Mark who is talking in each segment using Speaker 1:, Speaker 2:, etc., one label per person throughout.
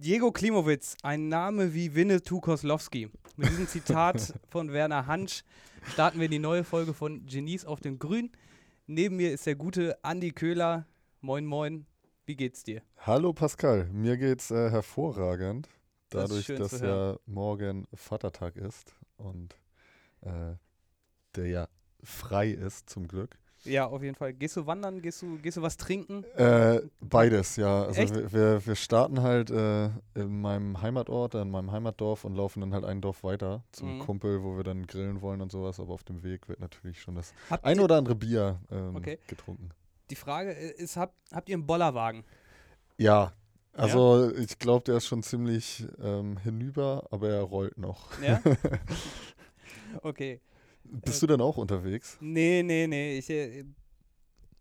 Speaker 1: Diego Klimowitz, ein Name wie Winnetou Koslowski. Mit diesem Zitat von Werner Hansch starten wir in die neue Folge von Genies auf dem Grün. Neben mir ist der gute Andi Köhler. Moin, moin. Wie geht's dir?
Speaker 2: Hallo Pascal, mir geht's äh, hervorragend. Dadurch,
Speaker 1: schön
Speaker 2: dass ja morgen Vatertag ist und äh, der ja frei ist zum Glück.
Speaker 1: Ja, auf jeden Fall. Gehst du wandern? Gehst du, gehst du was trinken?
Speaker 2: Äh, beides, ja. Also
Speaker 1: Echt?
Speaker 2: wir, wir, starten halt äh, in meinem Heimatort, in meinem Heimatdorf und laufen dann halt ein Dorf weiter zum
Speaker 1: Mhm.
Speaker 2: Kumpel, wo wir dann grillen wollen und sowas. Aber auf dem Weg wird natürlich schon das
Speaker 1: Habt
Speaker 2: ein oder andere Bier ähm,
Speaker 1: Okay.
Speaker 2: getrunken.
Speaker 1: Die Frage ist, habt, habt ihr einen Bollerwagen?
Speaker 2: Ja, also ich glaube, der ist schon ziemlich ähm, hinüber, aber er rollt noch.
Speaker 1: Ja? okay.
Speaker 2: Bist du denn auch unterwegs?
Speaker 1: Nee, nee, nee. Ich äh,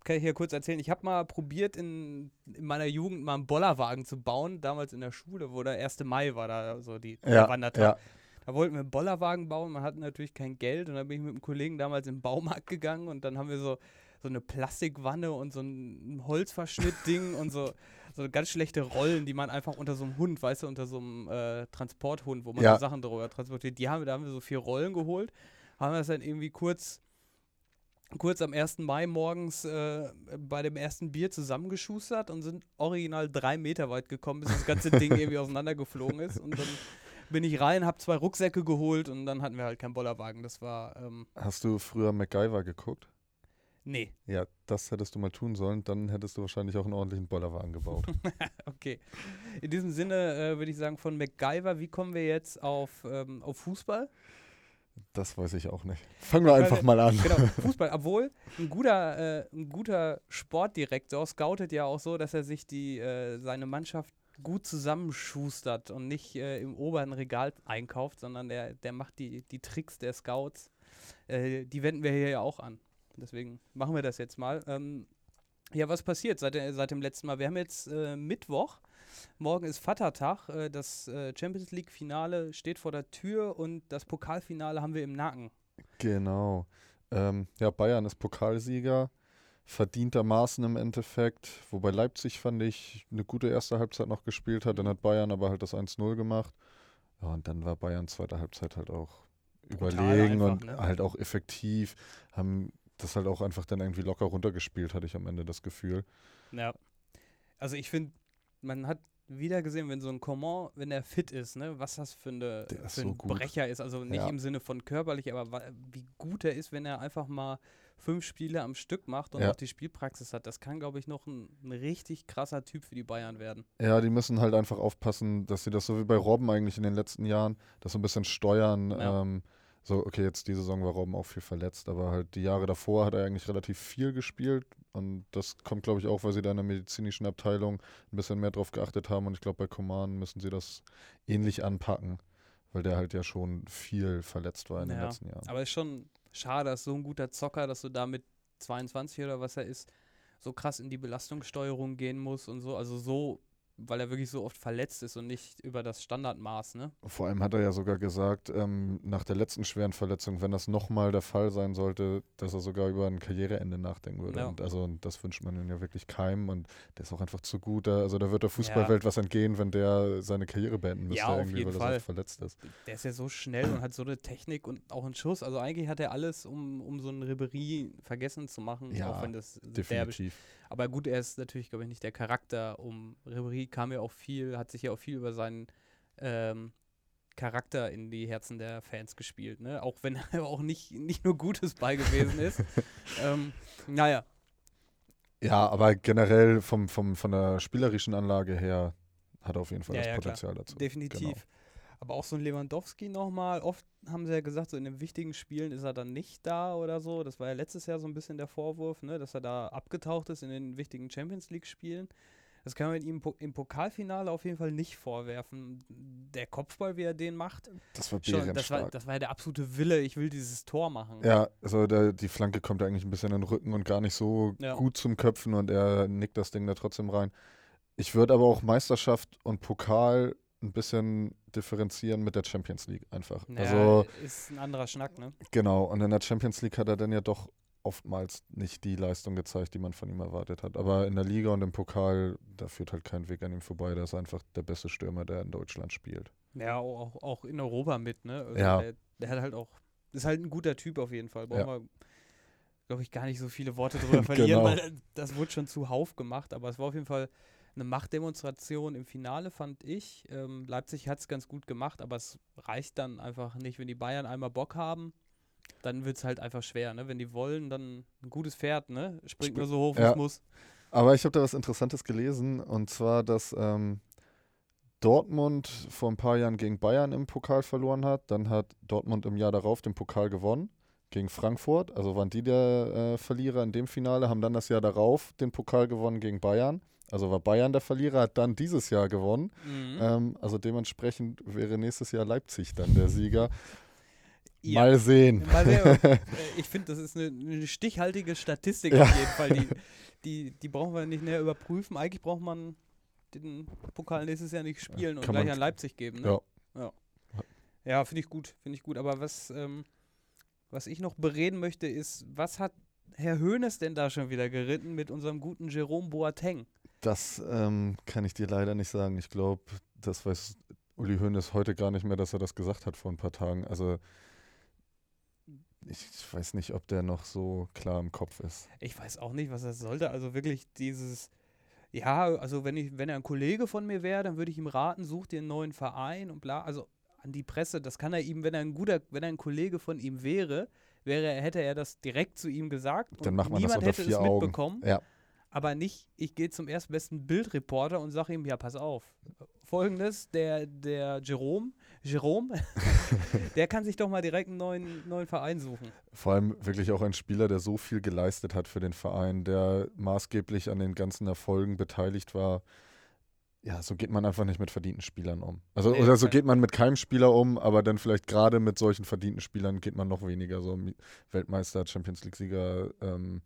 Speaker 1: kann ich hier kurz erzählen. Ich habe mal probiert, in, in meiner Jugend mal einen Bollerwagen zu bauen. Damals in der Schule, wo der 1. Mai war, da so die der Wandertag.
Speaker 2: ja.
Speaker 1: Da wollten wir einen Bollerwagen bauen. Man hatte natürlich kein Geld. Und dann bin ich mit einem Kollegen damals im Baumarkt gegangen. Und dann haben wir so, so eine Plastikwanne und so ein Holzverschnitt-Ding und so, so ganz schlechte Rollen, die man einfach unter so einem Hund, weißt du, unter so einem äh, Transporthund, wo man
Speaker 2: Ja.
Speaker 1: so Sachen drüber transportiert. Die haben wir, da haben wir so vier Rollen geholt. Haben wir das dann irgendwie kurz kurz am 1. Mai morgens äh, bei dem ersten Bier zusammengeschustert und sind original drei Meter weit gekommen, bis das ganze Ding irgendwie auseinandergeflogen ist. Und dann bin ich rein, habe zwei Rucksäcke geholt und dann hatten wir halt keinen Bollerwagen. Das war, ähm,
Speaker 2: Hast du früher MacGyver geguckt?
Speaker 1: nee,
Speaker 2: Ja, das hättest du mal tun sollen. Dann hättest du wahrscheinlich auch einen ordentlichen Bollerwagen gebaut.
Speaker 1: okay. In diesem Sinne äh, würde ich sagen, von MacGyver, wie kommen wir jetzt auf, ähm, auf Fußball?
Speaker 2: Das weiß ich auch nicht. Fangen wir einfach mal an.
Speaker 1: Genau, Fußball. Obwohl, ein guter, äh, ein guter Sportdirektor scoutet ja auch so, dass er sich die, äh, seine Mannschaft gut zusammenschustert und nicht äh, im oberen Regal einkauft, sondern der, der macht die, die Tricks der Scouts. Äh, die wenden wir hier ja auch an. Deswegen machen wir das jetzt mal. Ähm, ja, was passiert seit, der- seit dem letzten Mal? Wir haben jetzt äh, Mittwoch. Morgen ist Vatertag. Äh, das äh, Champions League-Finale steht vor der Tür und das Pokalfinale haben wir im Nacken.
Speaker 2: Genau. Ähm, ja, Bayern ist Pokalsieger. Verdientermaßen im Endeffekt. Wobei Leipzig, fand ich, eine gute erste Halbzeit noch gespielt hat. Dann hat Bayern aber halt das 1-0 gemacht. Ja, und dann war Bayern zweite Halbzeit halt auch überlegen
Speaker 1: einfach,
Speaker 2: und
Speaker 1: ne?
Speaker 2: halt auch effektiv. Haben das halt auch einfach dann irgendwie locker runtergespielt, hatte ich am Ende das Gefühl.
Speaker 1: Ja. Also ich finde, man hat wieder gesehen, wenn so ein Coman, wenn er fit ist, ne, was das für, eine, für
Speaker 2: so
Speaker 1: ein
Speaker 2: gut.
Speaker 1: Brecher ist. Also nicht
Speaker 2: Ja.
Speaker 1: im Sinne von körperlich, aber wie gut er ist, wenn er einfach mal fünf Spiele am Stück macht und
Speaker 2: Ja.
Speaker 1: auch die Spielpraxis hat. Das kann, glaube ich, noch ein, ein richtig krasser Typ für die Bayern werden.
Speaker 2: Ja, die müssen halt einfach aufpassen, dass sie das so wie bei Robben eigentlich in den letzten Jahren, das so ein bisschen steuern.
Speaker 1: Ja.
Speaker 2: Ähm, so, okay, jetzt die Saison war Robben auch viel verletzt, aber halt die Jahre davor hat er eigentlich relativ viel gespielt und das kommt, glaube ich, auch, weil sie da in der medizinischen Abteilung ein bisschen mehr drauf geachtet haben und ich glaube, bei Coman müssen sie das ähnlich anpacken, weil der halt ja schon viel verletzt war in den
Speaker 1: Ja,
Speaker 2: letzten Jahren.
Speaker 1: Aber ist schon schade, dass so ein guter Zocker, dass du da mit 22 oder was er ist, so krass in die Belastungssteuerung gehen muss und so. Also so, weil er wirklich so oft verletzt ist und nicht über das Standardmaß, ne?
Speaker 2: Vor allem hat er ja sogar gesagt, ähm, nach der letzten schweren Verletzung, wenn das nochmal der Fall sein sollte, dass er sogar über ein Karriereende nachdenken würde.
Speaker 1: Ja.
Speaker 2: Und also und das wünscht man ihm ja wirklich keinem und der ist auch einfach zu gut. Da, also da wird der Fußballwelt was entgehen, wenn der seine Karriere beenden müsste,
Speaker 1: Ja,
Speaker 2: irgendwie, weil er so verletzt ist.
Speaker 1: Der ist ja so schnell und hat so eine Technik und auch einen Schuss. Also eigentlich hat er alles, um, um so einen Ribery vergessen zu machen,
Speaker 2: Ja,
Speaker 1: auch wenn das
Speaker 2: Definitiv.
Speaker 1: Aber gut, er ist natürlich, glaube ich, nicht der Charakter. Um Ribery kam ja auch viel, hat sich ja auch viel über seinen ähm, Charakter in die Herzen der Fans gespielt, ne? Auch wenn er auch nicht, nicht nur Gutes bei gewesen ist. ähm, naja,
Speaker 2: Ja, aber generell vom, vom, von der spielerischen Anlage her hat er auf jeden Fall
Speaker 1: Ja,
Speaker 2: das
Speaker 1: ja, klar.
Speaker 2: Potenzial dazu.
Speaker 1: definitiv.
Speaker 2: Genau.
Speaker 1: Aber auch so ein Lewandowski nochmal. Oft haben sie ja gesagt, so in den wichtigen Spielen ist er dann nicht da oder so. Das war ja letztes Jahr so ein bisschen der Vorwurf, ne? dass er da abgetaucht ist in den wichtigen Champions League-Spielen. Das kann man ihm im Po- im Pokalfinale auf jeden Fall nicht vorwerfen. Der Kopfball, wie er den macht,
Speaker 2: Das war
Speaker 1: schon, das, war, das war ja der absolute Wille, ich will dieses Tor machen.
Speaker 2: Ja, also der, die Flanke kommt eigentlich ein bisschen in den Rücken und gar nicht so
Speaker 1: Ja.
Speaker 2: gut zum Köpfen und er nickt das Ding da trotzdem rein. Ich würde aber auch Meisterschaft und Pokal ein bisschen differenzieren mit der Champions League einfach.
Speaker 1: Ja,
Speaker 2: Also
Speaker 1: ist ein anderer Schnack, ne?
Speaker 2: genau, und in der Champions League hat er dann ja doch oftmals nicht die Leistung gezeigt, die man von ihm erwartet hat. Aber in der Liga und im Pokal, da führt halt kein Weg an ihm vorbei. Der ist einfach der beste Stürmer, der in Deutschland spielt.
Speaker 1: Ja, auch, auch in Europa mit, ne? Also
Speaker 2: Ja.
Speaker 1: Der, der hat halt auch, ist halt ein guter Typ auf jeden Fall. Brauchen
Speaker 2: Ja.
Speaker 1: wir, glaube ich, gar nicht so viele Worte drüber verlieren,
Speaker 2: Genau.
Speaker 1: weil das wurde schon zuhauf gemacht. Aber es war auf jeden Fall eine Machtdemonstration im Finale, fand ich. Ähm, Leipzig hat es ganz gut gemacht, aber es reicht dann einfach nicht. Wenn die Bayern einmal Bock haben, dann wird es halt einfach schwer, ne? Wenn die wollen, dann ein gutes Pferd, ne? Springt
Speaker 2: Sp-
Speaker 1: nur so hoch, wie
Speaker 2: ja.
Speaker 1: es muss.
Speaker 2: Aber ich habe da was Interessantes gelesen und zwar, dass ähm, Dortmund vor ein paar Jahren gegen Bayern im Pokal verloren hat. Dann hat Dortmund im Jahr darauf den Pokal gewonnen gegen Frankfurt. Also waren die der äh, Verlierer in dem Finale, haben dann das Jahr darauf den Pokal gewonnen gegen Bayern. Also war Bayern der Verlierer, hat dann dieses Jahr gewonnen.
Speaker 1: Mhm.
Speaker 2: Ähm, also dementsprechend wäre nächstes Jahr Leipzig dann der Sieger.
Speaker 1: Ja.
Speaker 2: Mal sehen.
Speaker 1: Mal sehen. Äh, ich finde, das ist eine, eine stichhaltige Statistik
Speaker 2: Ja.
Speaker 1: auf jeden Fall. Die, die, die brauchen wir nicht näher überprüfen. Eigentlich braucht man den Pokal nächstes Jahr nicht spielen und
Speaker 2: Kann
Speaker 1: gleich an Leipzig geben. Ne?
Speaker 2: Ja.
Speaker 1: Ja, ja finde ich gut. Finde ich gut. Aber was, ähm, was ich noch bereden möchte, ist, was hat Herr Hoeneß denn da schon wieder geritten mit unserem guten Jerome Boateng?
Speaker 2: Das ähm, kann ich dir leider nicht sagen. Ich glaube, das weiß Uli Hoeneß heute gar nicht mehr, dass er das gesagt hat vor ein paar Tagen. Also ich, weiß nicht, ob der noch so klar im Kopf ist.
Speaker 1: Ich weiß auch nicht, was das sollte. Also wirklich dieses, ja, also wenn ich, wenn er ein Kollege von mir wäre, dann würde ich ihm raten, such dir einen neuen Verein und bla. Also an die Presse, das kann er ihm, wenn er ein guter, wenn er ein Kollege von ihm wäre, wäre, hätte er das direkt zu ihm gesagt.
Speaker 2: Dann
Speaker 1: und
Speaker 2: macht man das
Speaker 1: niemand
Speaker 2: unter
Speaker 1: hätte
Speaker 2: vier
Speaker 1: es
Speaker 2: Augen.
Speaker 1: mitbekommen.
Speaker 2: Ja.
Speaker 1: Aber nicht, ich gehe zum erstbesten Bildreporter und sage ihm, ja, pass auf. Folgendes, der, der Jerome, Jerome, der kann sich doch mal direkt einen neuen, neuen Verein suchen.
Speaker 2: Vor allem wirklich auch ein Spieler, der so viel geleistet hat für den Verein, der maßgeblich an den ganzen Erfolgen beteiligt war. Ja, so geht man einfach nicht mit verdienten Spielern um. Also,
Speaker 1: Nee,
Speaker 2: oder so geht man mit keinem Spieler um, aber dann vielleicht gerade mit solchen verdienten Spielern geht man noch weniger. So Weltmeister, Champions League-Sieger, ähm,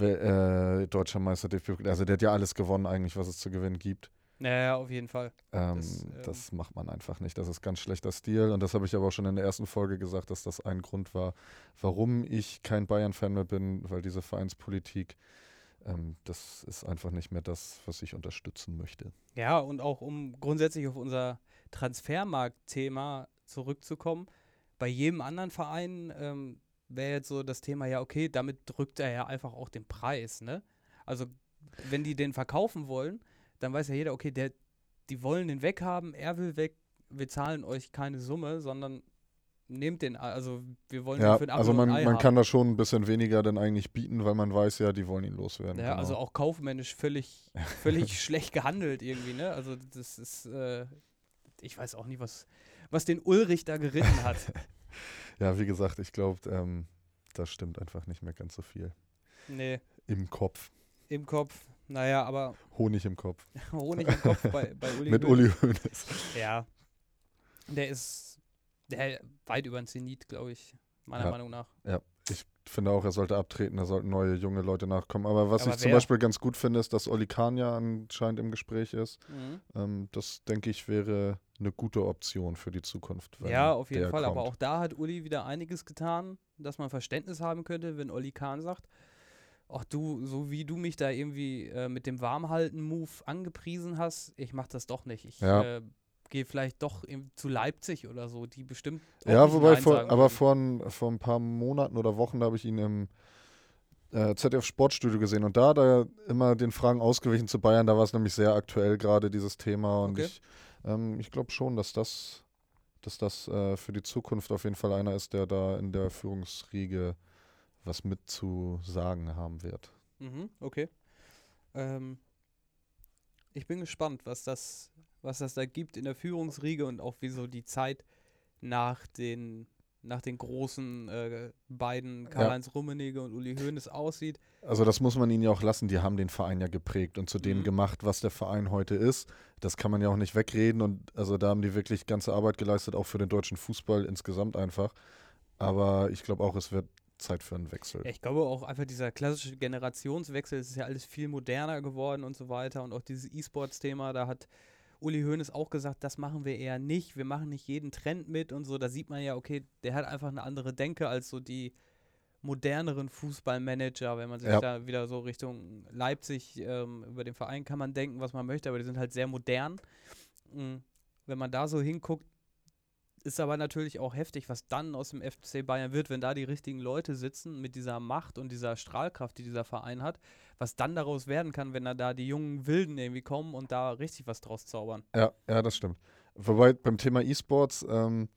Speaker 2: äh, deutscher Meister, DFB. Also, der hat ja alles gewonnen, eigentlich, was es zu gewinnen gibt.
Speaker 1: Naja, auf jeden Fall.
Speaker 2: Ähm,
Speaker 1: Das,
Speaker 2: das,
Speaker 1: ähm,
Speaker 2: macht man einfach nicht. Das ist ganz schlechter Stil. Und das habe ich aber auch schon in der ersten Folge gesagt, dass das ein Grund war, warum ich kein Bayern-Fan mehr bin, weil diese Vereinspolitik, ähm, das ist einfach nicht mehr das, was ich unterstützen möchte.
Speaker 1: Ja, und auch um grundsätzlich auf unser Transfermarkt-Thema zurückzukommen, bei jedem anderen Verein ähm, wäre jetzt so das Thema, ja, okay, damit drückt er ja einfach auch den Preis, ne? Also, wenn die den verkaufen wollen, dann weiß ja jeder, okay, der, die wollen den weghaben, er will weg, wir zahlen euch keine Summe, sondern nehmt den, also wir wollen
Speaker 2: Ja,
Speaker 1: den für Apfel
Speaker 2: also man, man kann da schon ein bisschen weniger dann eigentlich bieten, weil man weiß ja, die wollen ihn loswerden.
Speaker 1: Ja,
Speaker 2: genau.
Speaker 1: also auch kaufmännisch völlig, völlig schlecht gehandelt irgendwie, ne? Also das ist, äh, ich weiß auch nicht, was, was den Ulrich da geritten hat.
Speaker 2: ja, wie gesagt, ich glaube, ähm, das stimmt einfach nicht mehr ganz so viel.
Speaker 1: nee,
Speaker 2: Im Kopf.
Speaker 1: im Kopf. Naja, aber
Speaker 2: Honig im Kopf.
Speaker 1: Honig im Kopf bei, bei Uli.
Speaker 2: Mit. Uli Hoeneß.
Speaker 1: Ja. Der ist der weit über den Zenit, glaube ich, meiner
Speaker 2: Ja.
Speaker 1: Meinung nach.
Speaker 2: Ich finde auch, er sollte abtreten, da sollten neue junge Leute nachkommen. Aber was
Speaker 1: Aber
Speaker 2: ich zum
Speaker 1: wer?
Speaker 2: Beispiel ganz gut finde, ist, dass Oli Kahn ja anscheinend im Gespräch ist.
Speaker 1: Mhm.
Speaker 2: Ähm, das, denke ich, wäre eine gute Option für die Zukunft.
Speaker 1: Ja, auf jeden Fall. Aber
Speaker 2: kommt.
Speaker 1: auch da hat Uli wieder einiges getan, dass man Verständnis haben könnte, wenn Olli Kahn sagt, ach du, so wie du mich da irgendwie äh, mit dem Warmhalten-Move angepriesen hast, ich mach das doch nicht. Ich
Speaker 2: Ja.
Speaker 1: äh, gehe vielleicht doch zu Leipzig oder so, die bestimmt
Speaker 2: Ja, wobei, vor, aber vor, ein, vor ein paar Monaten oder Wochen, da habe ich ihn im äh, ZDF Sportstudio gesehen und da hat er immer den Fragen ausgewichen zu Bayern. Da war es nämlich sehr aktuell gerade dieses Thema und
Speaker 1: Okay.
Speaker 2: ich, ähm, ich glaube schon, dass das, dass das äh, für die Zukunft auf jeden Fall einer ist, der da in der Führungsriege was mit zu sagen haben wird.
Speaker 1: Mhm, okay. Ähm, ich bin gespannt, was das, was das da gibt in der Führungsriege und auch wie so die Zeit nach den, nach den großen äh, beiden Karl-Heinz Rummenigge und Uli Hoeneß aussieht.
Speaker 2: Also das muss man ihnen ja auch lassen, die haben den Verein ja geprägt und zu dem
Speaker 1: Mhm.
Speaker 2: gemacht, was der Verein heute ist. Das kann man ja auch nicht wegreden und also da haben die wirklich ganze Arbeit geleistet, auch für den deutschen Fußball insgesamt einfach. Aber ich glaube auch, es wird Zeit für einen Wechsel.
Speaker 1: Ja, ich glaube auch einfach dieser klassische Generationswechsel, es ist ja alles viel moderner geworden und so weiter und auch dieses E-Sports-Thema, da hat Uli Hoeneß auch gesagt, das machen wir eher nicht, wir machen nicht jeden Trend mit und so, da sieht man ja, okay, der hat einfach eine andere Denke als so die moderneren Fußballmanager, wenn man sich
Speaker 2: Ja.
Speaker 1: da wieder so Richtung Leipzig ähm, über den Verein kann man denken, was man möchte, aber die sind halt sehr modern. Mm, Wenn man da so hinguckt, ist aber natürlich auch heftig, was dann aus dem FC Bayern wird, wenn da die richtigen Leute sitzen mit dieser Macht und dieser Strahlkraft, die dieser Verein hat, was dann daraus werden kann, wenn da, die jungen Wilden irgendwie kommen und da richtig was draus zaubern.
Speaker 2: Ja, ja, das stimmt. Wobei beim Thema E-Sports, ähm,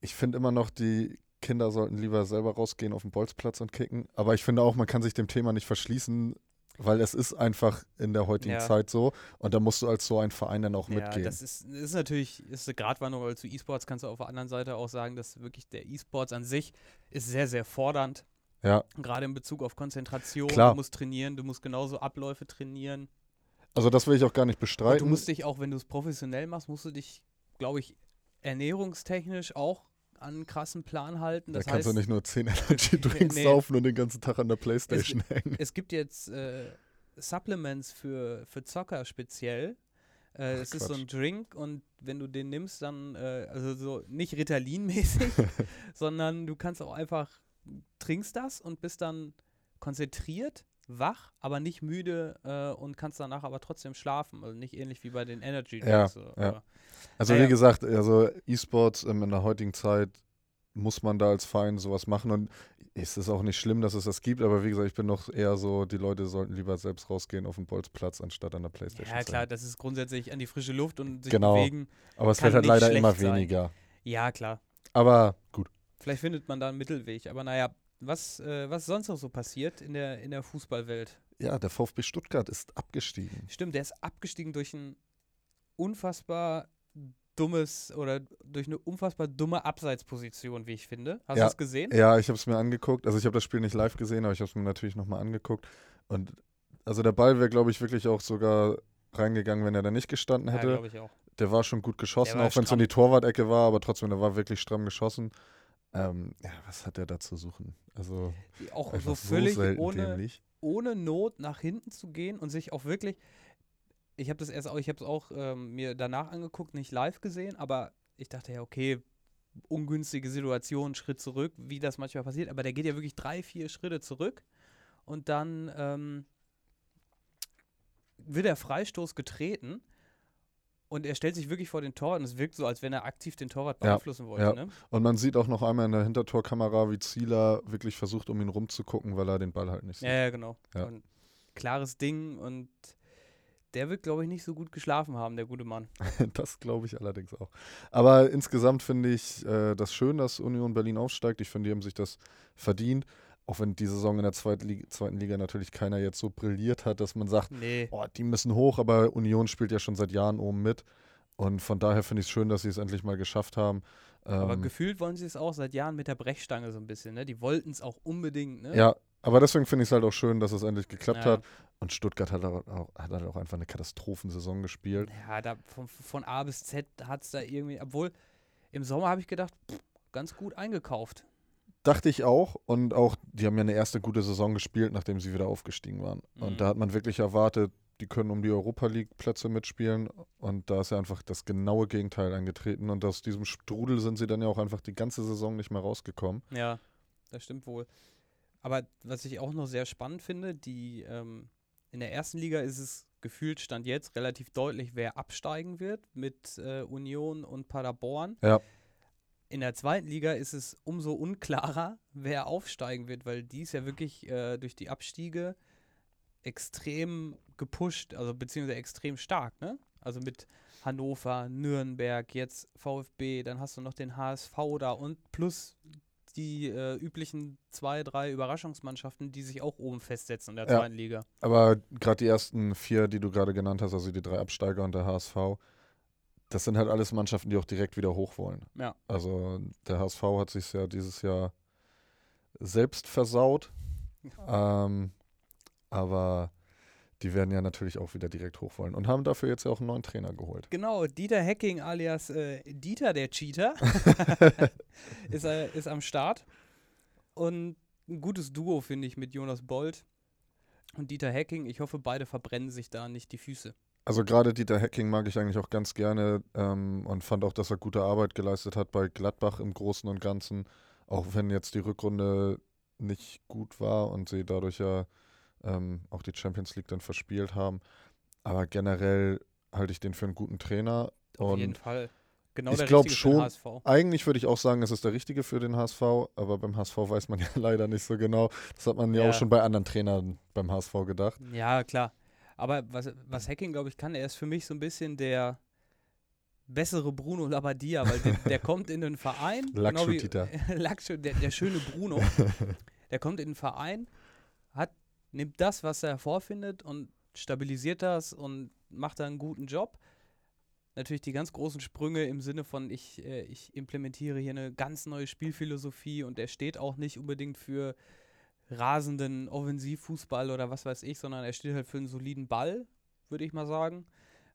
Speaker 2: ich finde immer noch, die Kinder sollten lieber selber rausgehen auf den Bolzplatz und kicken. Aber ich finde auch, man kann sich dem Thema nicht verschließen, weil es ist einfach in der heutigen
Speaker 1: Ja.
Speaker 2: Zeit so. Und da musst du als so ein Verein dann auch
Speaker 1: Ja,
Speaker 2: mitgehen.
Speaker 1: das ist, ist natürlich ist eine Gratwanderung, weil zu E-Sports kannst du auf der anderen Seite auch sagen, dass wirklich der E-Sports an sich ist sehr, sehr fordernd.
Speaker 2: ja,
Speaker 1: Gerade in Bezug auf Konzentration.
Speaker 2: Klar.
Speaker 1: Du musst trainieren, du musst genauso Abläufe trainieren.
Speaker 2: also das will ich auch gar nicht
Speaker 1: Und
Speaker 2: bestreiten.
Speaker 1: du musst dich auch, wenn du es professionell machst, musst du dich, glaube ich, ernährungstechnisch auch an einen krassen Plan halten.
Speaker 2: da
Speaker 1: Das
Speaker 2: kannst
Speaker 1: heißt,
Speaker 2: du nicht nur 10 Energy Drinks
Speaker 1: Nee.
Speaker 2: saufen und den ganzen Tag an der Playstation hängen.
Speaker 1: es gibt jetzt äh, Supplements für, für Zocker speziell. Äh,
Speaker 2: Ach,
Speaker 1: es ist so ein. Drink und wenn du den nimmst, dann, äh, also so nicht Ritalin-mäßig, sondern du kannst auch einfach, trinkst das und bist dann konzentriert, wach, aber nicht müde äh, und kannst danach aber trotzdem schlafen. Also nicht ähnlich wie bei den Energy
Speaker 2: Ja,
Speaker 1: Drinks. oder-
Speaker 2: ja.
Speaker 1: oder-
Speaker 2: Also
Speaker 1: Naja.
Speaker 2: wie gesagt, also E-Sports ähm, in der heutigen Zeit muss man da als Verein sowas machen und es ist auch nicht schlimm, dass es das gibt, aber wie gesagt, ich bin noch eher so, die Leute sollten lieber selbst rausgehen auf den Bolzplatz, anstatt an der Playstation
Speaker 1: Ja, klar, das ist grundsätzlich an die frische Luft und sich
Speaker 2: Genau.
Speaker 1: bewegen.
Speaker 2: Aber es wird halt leider immer
Speaker 1: sein.
Speaker 2: weniger.
Speaker 1: Ja, klar.
Speaker 2: Aber gut.
Speaker 1: Vielleicht findet man da einen Mittelweg. Aber naja, was, äh, was sonst noch so passiert in der, in der Fußballwelt?
Speaker 2: Ja, der VfB Stuttgart ist abgestiegen.
Speaker 1: Stimmt, der ist abgestiegen durch ein unfassbar dummes oder durch eine unfassbar dumme Abseitsposition, wie ich finde. Hast
Speaker 2: Ja.
Speaker 1: du es gesehen?
Speaker 2: Ja, ich habe es mir angeguckt. Also ich habe das Spiel nicht live gesehen, aber ich habe es mir natürlich nochmal angeguckt. Und also der Ball wäre, glaube ich, wirklich auch sogar reingegangen, wenn er da nicht gestanden
Speaker 1: Ja,
Speaker 2: hätte.
Speaker 1: glaube ich auch.
Speaker 2: Der war schon gut geschossen, auch wenn es in die Torwart-Ecke war, aber trotzdem, der war wirklich stramm geschossen. Ähm, ja, was hat der da zu suchen? Also
Speaker 1: Auch so völlig
Speaker 2: selten
Speaker 1: ohne,
Speaker 2: dämlich.
Speaker 1: ohne Not nach hinten zu gehen und sich auch wirklich. Ich habe das erst auch, ich habe es auch ähm, mir danach angeguckt, nicht live gesehen, aber ich dachte ja, okay, ungünstige Situation, Schritt zurück, wie das manchmal passiert, aber der geht ja wirklich drei, vier Schritte zurück und dann ähm, wird der Freistoß getreten und er stellt sich wirklich vor den Torwart und es wirkt so, als wenn er aktiv den Torwart
Speaker 2: Ja,
Speaker 1: beeinflussen wollte.
Speaker 2: ja.
Speaker 1: Ne?
Speaker 2: Und man sieht auch noch einmal in der Hintertorkamera, wie Zieler wirklich versucht, um ihn rumzugucken, weil er den Ball halt nicht sieht.
Speaker 1: Ja, ja, genau.
Speaker 2: Ja.
Speaker 1: Klares Ding und der wird, glaube ich, nicht so gut geschlafen haben, der gute Mann.
Speaker 2: Das glaube ich allerdings auch. Aber insgesamt finde ich äh, das schön, dass Union Berlin aufsteigt. Ich finde, die haben sich das verdient. Auch wenn die Saison in der zweiten Liga, zweiten Liga natürlich keiner jetzt so brilliert hat, dass man sagt,
Speaker 1: Nee.
Speaker 2: oh, die müssen hoch, aber Union spielt ja schon seit Jahren oben mit. Und von daher finde ich es schön, dass sie es endlich mal geschafft haben.
Speaker 1: Aber
Speaker 2: Ähm,
Speaker 1: gefühlt wollen sie es auch seit Jahren mit der Brechstange so ein bisschen, ne? Die wollten es auch unbedingt, ne?
Speaker 2: ja, aber deswegen finde ich es halt auch schön, dass es endlich geklappt
Speaker 1: Ja.
Speaker 2: hat. Und Stuttgart hat auch, auch, hat halt auch einfach eine Katastrophensaison gespielt.
Speaker 1: Ja, da von, von A bis Z hat es da irgendwie, obwohl im Sommer habe ich gedacht, pff, ganz gut eingekauft.
Speaker 2: Dachte ich auch. Und auch, die haben ja eine erste gute Saison gespielt, nachdem sie wieder aufgestiegen waren.
Speaker 1: Mhm.
Speaker 2: Und da hat man wirklich erwartet, die können um die Europa League-Plätze mitspielen. Und da ist ja einfach das genaue Gegenteil eingetreten. Und aus diesem Strudel sind sie dann ja auch einfach die ganze Saison nicht mehr rausgekommen.
Speaker 1: Ja, das stimmt wohl. Aber was ich auch noch sehr spannend finde, die ähm, in der ersten Liga ist es gefühlt stand jetzt relativ deutlich, wer absteigen wird mit äh, Union und Paderborn.
Speaker 2: Ja.
Speaker 1: In der zweiten Liga ist es umso unklarer, wer aufsteigen wird, weil die ist ja wirklich äh, durch die Abstiege extrem gepusht, also beziehungsweise extrem stark, ne? Also mit Hannover, Nürnberg, jetzt VfB, dann hast du noch den HSV da und plus die äh, üblichen zwei, drei Überraschungsmannschaften, die sich auch oben festsetzen in der
Speaker 2: Ja.
Speaker 1: zweiten Liga.
Speaker 2: Aber gerade die ersten vier, die du gerade genannt hast, also die drei Absteiger und der HSV, das sind halt alles Mannschaften, die auch direkt wieder hoch wollen.
Speaker 1: Ja.
Speaker 2: Also der HSV hat sich ja dieses Jahr selbst versaut. ähm, aber die werden ja natürlich auch wieder direkt hoch wollen und haben dafür jetzt ja auch einen neuen Trainer geholt.
Speaker 1: Genau, Dieter Hacking alias äh, Dieter der Cheater ist, äh, ist am Start. Und ein gutes Duo, finde ich, mit Jonas Bold und Dieter Hacking. Ich hoffe, beide verbrennen sich da nicht die Füße.
Speaker 2: Also gerade Dieter Hecking mag ich eigentlich auch ganz gerne ähm, und fand auch, dass er gute Arbeit geleistet hat bei Gladbach im Großen und Ganzen. Auch wenn jetzt die Rückrunde nicht gut war und sie dadurch ja ähm, auch die Champions League dann verspielt haben. Aber generell halte ich den für einen guten Trainer.
Speaker 1: Auf
Speaker 2: und
Speaker 1: jeden Fall. Genau
Speaker 2: ich
Speaker 1: der
Speaker 2: glaub
Speaker 1: Richtige für den
Speaker 2: schon,
Speaker 1: HSV.
Speaker 2: Eigentlich würde ich auch sagen, es ist der Richtige für den HSV, aber beim HSV weiß man ja leider nicht so genau. Das hat man ja,
Speaker 1: Ja.
Speaker 2: auch schon bei anderen Trainern beim HSV gedacht.
Speaker 1: Ja, klar. Aber was, was Hacking, glaube ich, kann, er ist für mich so ein bisschen der bessere Bruno Labbadia, weil der, der kommt in den Verein. genau wie-
Speaker 2: Lackschuh-Titer.
Speaker 1: Lackschuh, der, der schöne Bruno. der kommt in den Verein, hat, nimmt das, was er vorfindet und stabilisiert das und macht da einen guten Job. Natürlich die ganz großen Sprünge im Sinne von, ich, äh, ich implementiere hier eine ganz neue Spielphilosophie und er steht auch nicht unbedingt für rasenden Offensivfußball oder was weiß ich, sondern er steht halt für einen soliden Ball, würde ich mal sagen.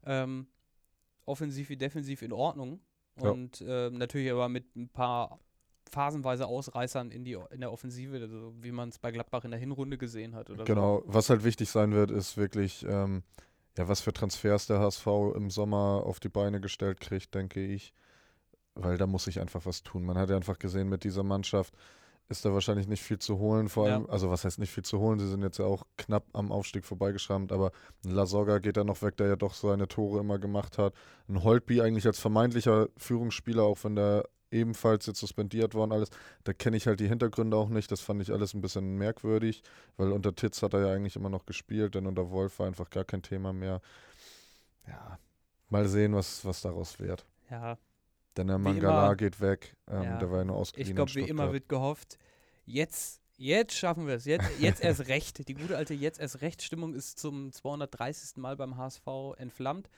Speaker 1: Ähm, offensiv wie defensiv in Ordnung.
Speaker 2: Ja.
Speaker 1: Und ähm, natürlich aber mit ein paar phasenweise Ausreißern in, die, in der Offensive, also wie man es bei Gladbach in der Hinrunde gesehen hat.
Speaker 2: Genau, was halt wichtig sein wird, ist wirklich, ähm, ja, was für Transfers der HSV im Sommer auf die Beine gestellt kriegt, denke ich. Weil da muss sich einfach was tun. Man hat ja einfach gesehen, mit dieser Mannschaft ist da wahrscheinlich nicht viel zu holen. Vor
Speaker 1: Ja.
Speaker 2: allem, also was heißt nicht viel zu holen? Sie sind jetzt ja auch knapp am Aufstieg vorbeigeschrammt, aber ein Lasogga geht da noch weg, der ja doch seine Tore immer gemacht hat. Ein Holtby eigentlich als vermeintlicher Führungsspieler, auch wenn der ebenfalls jetzt suspendiert worden alles. Da kenne ich halt die Hintergründe auch nicht. Das fand ich alles ein bisschen merkwürdig, weil unter Titz hat er ja eigentlich immer noch gespielt, denn unter Wolf war einfach gar kein Thema mehr. Ja, mal sehen, was, was daraus wird.
Speaker 1: Ja,
Speaker 2: Denn der Mangala
Speaker 1: immer-
Speaker 2: geht weg. Ähm,
Speaker 1: Ja.
Speaker 2: Der war ja nur ausgeliehen.
Speaker 1: ich glaube, wie immer wird gehofft, jetzt, jetzt schaffen wir es. Jetzt, jetzt erst recht. Die gute alte Jetzt erst recht Stimmung ist zum 230. Mal beim HSV entflammt.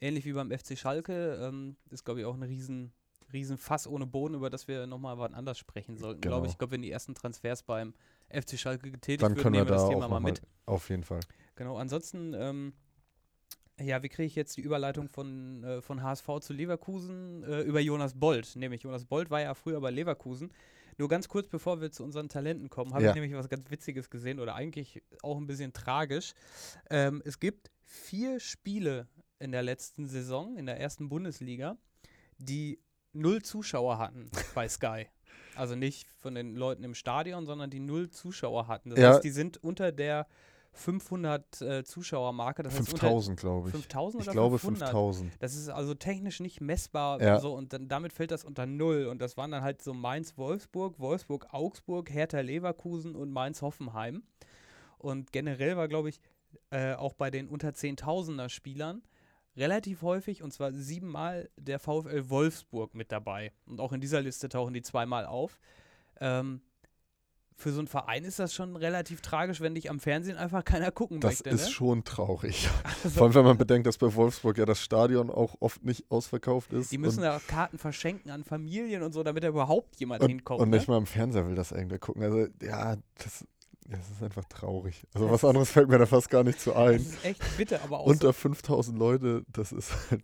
Speaker 1: Ähnlich wie beim FC Schalke. Ähm, ist, glaube ich, auch ein riesen, riesen Fass ohne Boden, über das wir nochmal wann anders sprechen sollten. Glaube
Speaker 2: Genau.
Speaker 1: ich. Ich glaube, wenn die ersten Transfers beim FC Schalke getätigt
Speaker 2: Dann
Speaker 1: würden,
Speaker 2: können wir
Speaker 1: nehmen wir
Speaker 2: da
Speaker 1: das Thema mal, mit.
Speaker 2: auf jeden Fall.
Speaker 1: Genau, ansonsten, ähm, ja, wie kriege ich jetzt die Überleitung von, äh, von HSV zu Leverkusen äh, über Jonas Bold? Nämlich, Jonas Bold war ja früher bei Leverkusen. Nur ganz kurz, bevor wir zu unseren Talenten kommen, habe
Speaker 2: Ja.
Speaker 1: ich nämlich was ganz Witziges gesehen oder eigentlich auch ein bisschen tragisch. Ähm, es gibt vier Spiele in der letzten Saison, in der ersten Bundesliga, die null Zuschauer hatten bei Sky. Also nicht von den Leuten im Stadion, sondern die null Zuschauer hatten. Das
Speaker 2: Ja.
Speaker 1: heißt, die sind unter der 500 äh, Zuschauer-Marke. Das heißt unter
Speaker 2: 5000, glaube ich.
Speaker 1: 5000
Speaker 2: Ich
Speaker 1: oder
Speaker 2: glaube
Speaker 1: 500?
Speaker 2: 5000.
Speaker 1: Das ist also technisch nicht messbar
Speaker 2: Ja.
Speaker 1: so und dann, damit fällt das unter Null. Und das waren dann halt so Mainz-Wolfsburg, Wolfsburg-Augsburg, Hertha-Leverkusen und Mainz-Hoffenheim. Und generell war, glaube ich, äh, auch bei den unter 10.000er Spielern relativ häufig, und zwar siebenmal, der VfL Wolfsburg mit dabei. Und auch in dieser Liste tauchen die zweimal auf. Ähm, für so einen Verein ist das schon relativ tragisch, wenn dich am Fernsehen einfach keiner gucken
Speaker 2: Das
Speaker 1: möchte.
Speaker 2: ist
Speaker 1: ne?
Speaker 2: schon traurig.
Speaker 1: Also-
Speaker 2: Vor allem, wenn man bedenkt, dass bei Wolfsburg ja das Stadion auch oft nicht ausverkauft ist.
Speaker 1: Die müssen ja auch Karten verschenken an Familien und so, damit da überhaupt jemand
Speaker 2: und,
Speaker 1: hinkommt.
Speaker 2: und nicht
Speaker 1: ne?
Speaker 2: mal im Fernseher will das irgendwer gucken. Also, ja, das, das ist einfach traurig. Also, was anderes fällt mir da fast gar nicht zu
Speaker 1: Das
Speaker 2: ein.
Speaker 1: ist echt bitter, aber auch
Speaker 2: Unter 5000 Leute, das ist halt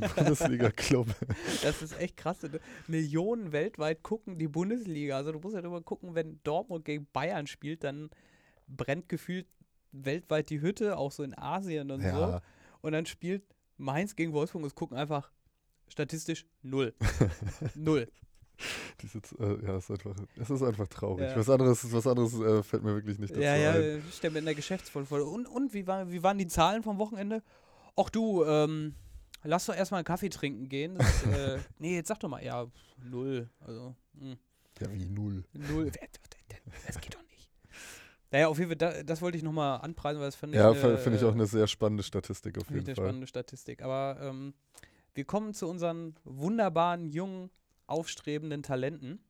Speaker 2: einen Bundesliga-Club.
Speaker 1: so, das ist echt krass. Ne? Millionen weltweit gucken die Bundesliga. Also du musst ja drüber gucken, wenn Dortmund gegen Bayern spielt, dann brennt gefühlt weltweit die Hütte, auch so in Asien und so.
Speaker 2: Ja,
Speaker 1: Und dann spielt Mainz gegen Wolfsburg und es gucken einfach statistisch null. null.
Speaker 2: Diese, äh, ja, ist einfach, es ist einfach traurig.
Speaker 1: Ja.
Speaker 2: Was anderes, was anderes äh, fällt mir wirklich nicht dazu
Speaker 1: Ja, ja,
Speaker 2: ein.
Speaker 1: ich stelle mir in der Geschäftsvoll vor. Und, und wie, war, wie waren die Zahlen vom Wochenende? Ach du, ähm, lass doch erstmal einen Kaffee trinken gehen. Das, äh, nee, jetzt sag doch mal, ja, null. Also, mh,
Speaker 2: Ja, wie null.
Speaker 1: null. Das geht doch nicht. Naja, auf jeden Fall, da, das wollte ich nochmal anpreisen, weil das fand
Speaker 2: Ja,
Speaker 1: ich,
Speaker 2: f- finde ich auch
Speaker 1: äh,
Speaker 2: eine sehr spannende Statistik auf
Speaker 1: finde ich
Speaker 2: jeden
Speaker 1: eine
Speaker 2: Fall.
Speaker 1: spannende Statistik. Aber ähm, wir kommen zu unseren wunderbaren, jungen, aufstrebenden Talenten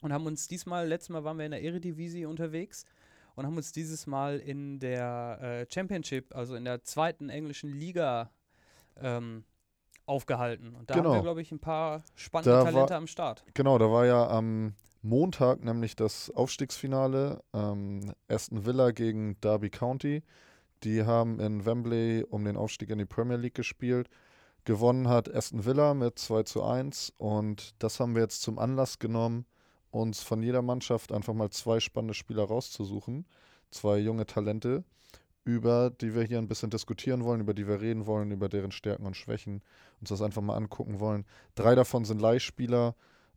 Speaker 1: und haben uns diesmal, letztes Mal waren wir in der Eredivisie unterwegs und haben uns dieses Mal in der äh, Championship, also in der zweiten englischen Liga, ähm, aufgehalten. Und da haben
Speaker 2: Genau.
Speaker 1: wir, glaube ich, ein paar spannende
Speaker 2: Da war-
Speaker 1: Talente am Start.
Speaker 2: Genau, da war ja am Montag nämlich das Aufstiegsfinale. Ähm, Aston Villa gegen Derby County. Die haben in Wembley um den Aufstieg in die Premier League gespielt. Gewonnen hat Aston Villa mit 2 zu 1 und das haben wir jetzt zum Anlass genommen, uns von jeder Mannschaft einfach mal zwei spannende Spieler rauszusuchen. Zwei junge Talente, über die wir hier ein bisschen diskutieren wollen, über die wir reden wollen, über deren Stärken und Schwächen, uns das einfach mal angucken wollen. Drei davon sind Leihspieler.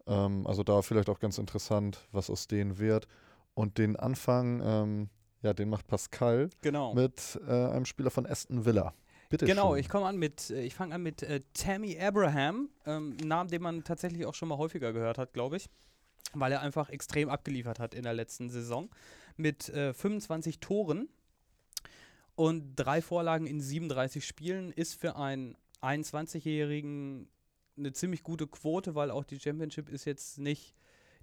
Speaker 2: Ähm, also da vielleicht auch ganz interessant, was aus denen wird. Und den Anfang, ähm, ja, den macht Pascal
Speaker 1: Genau.
Speaker 2: mit äh, einem Spieler von Aston Villa. Bitte
Speaker 1: Genau,
Speaker 2: schön.
Speaker 1: ich komme an mit, äh, ich fange an mit äh, Tammy Abraham, ähm, ein Name, den man tatsächlich auch schon mal häufiger gehört hat, glaube ich, weil er einfach extrem abgeliefert hat in der letzten Saison mit äh, 25 Toren und drei Vorlagen in 37 Spielen ist für einen 21-Jährigen eine ziemlich gute Quote, weil auch die Championship ist jetzt nicht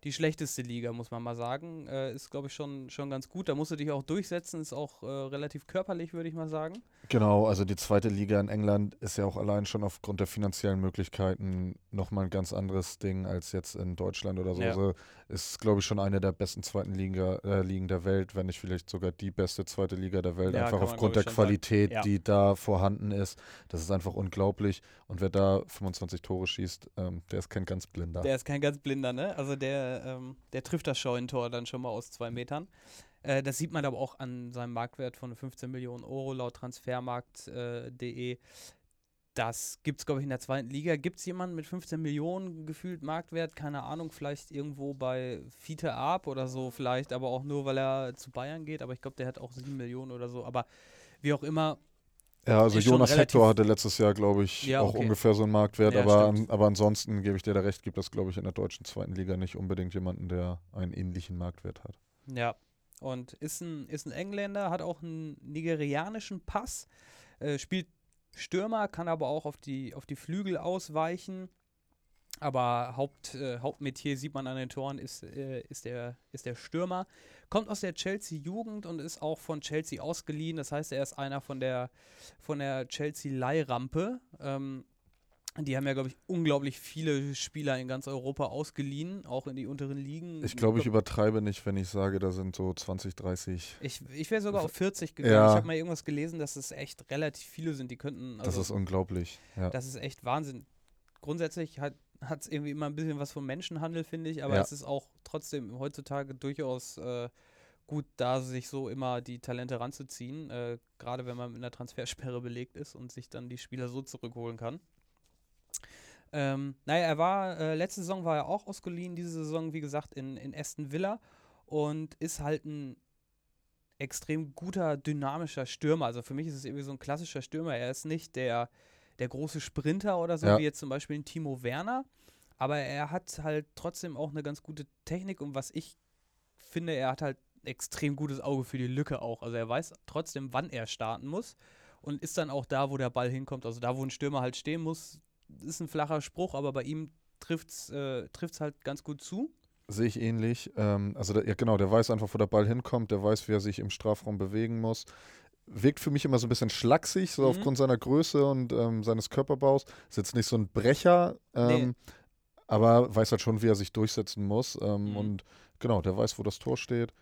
Speaker 1: die schlechteste Liga, muss man mal sagen. Äh, ist, glaube ich, schon, schon ganz gut. Da musst du dich auch durchsetzen, ist auch äh, relativ körperlich, würde ich mal sagen.
Speaker 2: Genau, also die zweite Liga in England ist ja auch allein schon aufgrund der finanziellen Möglichkeiten nochmal ein ganz anderes Ding als jetzt in Deutschland oder so.
Speaker 1: Ja.
Speaker 2: Also ist, glaube ich, schon eine der besten zweiten Liga, äh, Ligen der Welt, wenn nicht vielleicht sogar die beste zweite Liga der Welt,
Speaker 1: Ja,
Speaker 2: einfach aufgrund der. Qualität,
Speaker 1: Ja.
Speaker 2: die da vorhanden ist. Das ist einfach unglaublich. Und wer da 25 Tore schießt, ähm, der ist kein ganz blinder.
Speaker 1: Der ist kein ganz blinder, ne? Also der, ähm, der trifft das Scheunentor dann schon mal aus zwei Metern. Äh, das sieht man aber auch an seinem Marktwert von 15 Millionen Euro laut transfermarkt.de. das gibt es, glaube ich, in der zweiten Liga. Gibt es jemanden mit 15 Millionen gefühlt Marktwert? Keine Ahnung, vielleicht irgendwo bei Fiete Arp oder so, vielleicht, aber auch nur, weil er zu Bayern geht. Aber ich glaube, der hat auch 7 Millionen oder so. Aber wie auch immer,
Speaker 2: Ja, also Jonas Hector hatte letztes Jahr, glaube ich,
Speaker 1: Ja,
Speaker 2: auch
Speaker 1: okay.
Speaker 2: ungefähr so einen Marktwert,
Speaker 1: Ja,
Speaker 2: aber, an, aber ansonsten gebe ich dir da recht, gibt es, glaube ich, in der deutschen zweiten Liga nicht unbedingt jemanden, der einen ähnlichen Marktwert hat.
Speaker 1: Ja, und ist ein, ist ein Engländer, hat auch einen nigerianischen Pass, äh, spielt Stürmer, kann aber auch auf die, auf die Flügel ausweichen. Aber Haupt, äh, Hauptmetier sieht man an den Toren, ist, äh, ist, der, ist der Stürmer. Kommt aus der Chelsea-Jugend und ist auch von Chelsea ausgeliehen. Das heißt, er ist einer von der, von der Chelsea-Leihrampe. Ähm, die haben ja, glaube ich, unglaublich viele Spieler in ganz Europa ausgeliehen, auch in die unteren Ligen.
Speaker 2: Ich glaube, ich übertreibe nicht, wenn ich sage, da sind so 20, 30.
Speaker 1: Ich, ich wäre sogar auf 40 gegangen.
Speaker 2: Ja.
Speaker 1: Ich habe mal irgendwas gelesen, dass es echt relativ viele sind, die könnten. Also,
Speaker 2: das ist unglaublich. Ja.
Speaker 1: das ist echt Wahnsinn. Grundsätzlich hat es irgendwie immer ein bisschen was von Menschenhandel, finde ich, aber
Speaker 2: Ja.
Speaker 1: es ist auch trotzdem heutzutage durchaus äh, gut, da sich so immer die Talente ranzuziehen, äh, gerade wenn man mit einer Transfersperre belegt ist und sich dann die Spieler so zurückholen kann. Ähm, naja, er war, äh, letzte Saison war er auch ausgeliehen, diese Saison, wie gesagt, in, in Aston Villa und ist halt ein extrem guter, dynamischer Stürmer. Also für mich ist es irgendwie so ein klassischer Stürmer. Er ist nicht der, der große Sprinter oder so,
Speaker 2: Ja.
Speaker 1: wie jetzt zum Beispiel ein Timo Werner, aber er hat halt trotzdem auch eine ganz gute Technik und was ich finde, er hat halt extrem gutes Auge für die Lücke auch. Also er weiß trotzdem, wann er starten muss und ist dann auch da, wo der Ball hinkommt. Also da, wo ein Stürmer halt stehen muss, ist ein flacher Spruch, aber bei ihm trifft es äh, trifft's halt ganz gut zu.
Speaker 2: Sehe ich ähnlich. Ähm, also, der, ja, genau, der weiß einfach, wo der Ball hinkommt, der weiß, wie er sich im Strafraum bewegen muss. Wirkt für mich immer so ein bisschen schlaksig, so
Speaker 1: Mhm.
Speaker 2: aufgrund seiner Größe und ähm, seines Körperbaus. Ist jetzt nicht so ein Brecher, ähm, aber weiß halt schon, wie er sich durchsetzen muss. Ähm,
Speaker 1: Mhm.
Speaker 2: Und genau, der weiß, wo das Tor steht,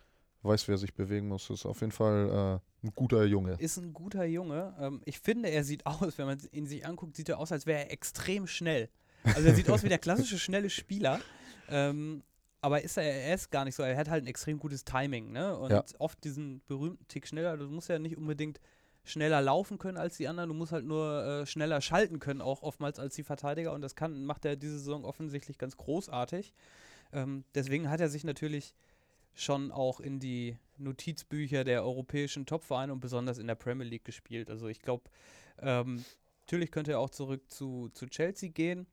Speaker 2: weiß, wie er sich bewegen muss. Ist auf jeden Fall äh, ein guter Junge.
Speaker 1: Ist ein guter Junge. Ähm, ich finde, er sieht aus, wenn man ihn sich anguckt, sieht er aus, als wäre er extrem schnell. Also er sieht aus wie der klassische schnelle Spieler. Ähm, aber ist er, er ist gar nicht so. Er hat halt ein extrem gutes Timing, ne? Und
Speaker 2: Ja.
Speaker 1: oft diesen berühmten Tick schneller. Du musst ja nicht unbedingt schneller laufen können als die anderen. Du musst halt nur äh, schneller schalten können, auch oftmals als die Verteidiger. Und das kann, macht er diese Saison offensichtlich ganz großartig. Ähm, deswegen hat er sich natürlich schon auch in die Notizbücher der europäischen Topvereine und besonders in der Premier League gespielt. Also ich glaube, ähm, natürlich könnte er auch zurück zu, zu Chelsea gehen.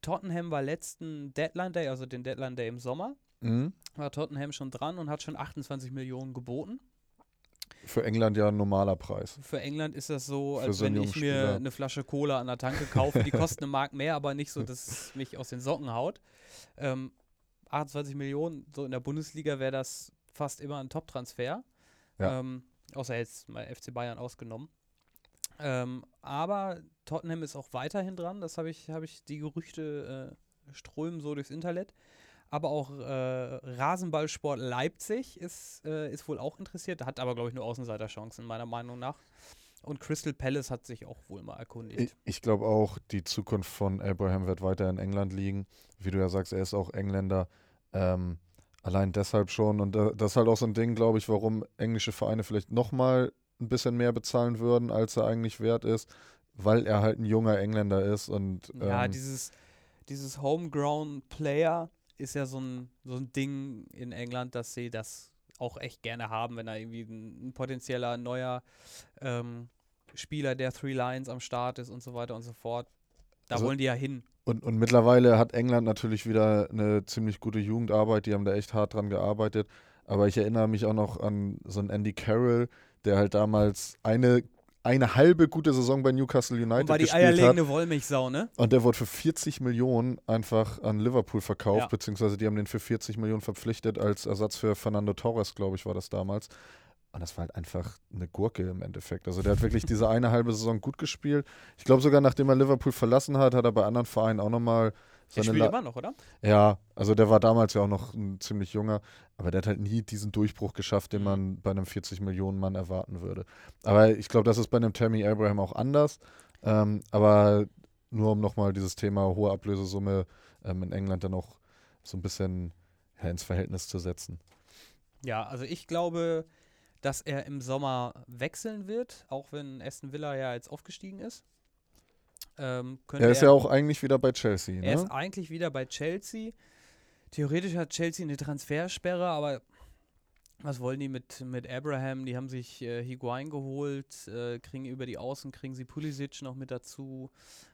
Speaker 1: Tottenham war letzten Deadline Day, also den Deadline Day im Sommer,
Speaker 2: Mhm.
Speaker 1: war Tottenham schon dran und hat schon 28 Millionen geboten.
Speaker 2: Für England ja ein normaler Preis.
Speaker 1: Für England ist das so, als
Speaker 2: so
Speaker 1: wenn ich mir eine Flasche Cola an der Tanke kaufe. Die kostet eine Mark mehr, aber nicht so, dass es mich aus den Socken haut. Ähm, 28 Millionen, so in der Bundesliga wäre das fast immer ein Top-Transfer.
Speaker 2: Ja.
Speaker 1: Ähm, außer jetzt mal FC Bayern ausgenommen. Ähm, aber Tottenham ist auch weiterhin dran. Das habe ich, habe ich, die Gerüchte äh, strömen so durchs Internet. Aber auch äh, Rasenballsport Leipzig ist, äh, ist wohl auch interessiert, hat aber, glaube ich, nur Außenseiterchancen, meiner Meinung nach. Und Crystal Palace hat sich auch wohl mal erkundigt.
Speaker 2: Ich, ich glaube auch, die Zukunft von Abraham wird weiter in England liegen. Wie du ja sagst, er ist auch Engländer. Ähm, allein deshalb schon. Und äh, das ist halt auch so ein Ding, glaube ich, warum englische Vereine vielleicht nochmal ein bisschen mehr bezahlen würden, als er eigentlich wert ist, weil er halt ein junger Engländer ist. Und
Speaker 1: ja,
Speaker 2: ähm,
Speaker 1: dieses, dieses Homegrown Player ist ja so ein, so ein Ding in England, dass sie das auch echt gerne haben, wenn da irgendwie ein, ein potenzieller neuer ähm, Spieler der Three Lions am Start ist und so weiter und so fort. Da
Speaker 2: Also-
Speaker 1: wollen die ja hin.
Speaker 2: Und, und mittlerweile hat England natürlich wieder eine ziemlich gute Jugendarbeit, die haben da echt hart dran gearbeitet. Aber ich erinnere mich auch noch an so einen Andy Carroll, der halt damals eine, eine halbe gute Saison bei Newcastle United
Speaker 1: Und war die
Speaker 2: gespielt hat.
Speaker 1: eierlegende Wollmilchsau, ne?
Speaker 2: Und der wurde für 40 Millionen einfach an Liverpool verkauft,
Speaker 1: Ja.
Speaker 2: beziehungsweise die haben den für 40 Millionen verpflichtet als Ersatz für Fernando Torres, glaube ich, war das damals. Und das war halt einfach eine Gurke im Endeffekt. Also der hat wirklich diese eine halbe Saison gut gespielt. Ich glaube sogar, nachdem er Liverpool verlassen hat, hat er bei anderen Vereinen auch nochmal
Speaker 1: Der spielt immer noch, oder?
Speaker 2: Ja, also der war damals ja auch noch ein ziemlich junger, aber der hat halt nie diesen Durchbruch geschafft, den
Speaker 1: Mhm.
Speaker 2: man bei einem 40 Millionen Mann erwarten würde. Aber ich glaube, das ist bei einem Tammy Abraham auch anders. Ähm, aber nur um nochmal dieses Thema hohe Ablösesumme ähm, in England dann auch so ein bisschen ja, ins Verhältnis zu setzen.
Speaker 1: Ja, also ich glaube, dass er im Sommer wechseln wird, auch wenn Aston Villa ja jetzt aufgestiegen ist. Ähm,
Speaker 2: Er ist ja auch eigentlich wieder bei Chelsea.
Speaker 1: Er ist
Speaker 2: Ne?
Speaker 1: eigentlich wieder bei Chelsea. Theoretisch hat Chelsea eine Transfersperre, aber was wollen die mit, mit Abraham? Die haben sich äh, Higuain geholt, äh, kriegen über die Außen, kriegen sie Pulisic noch mit dazu.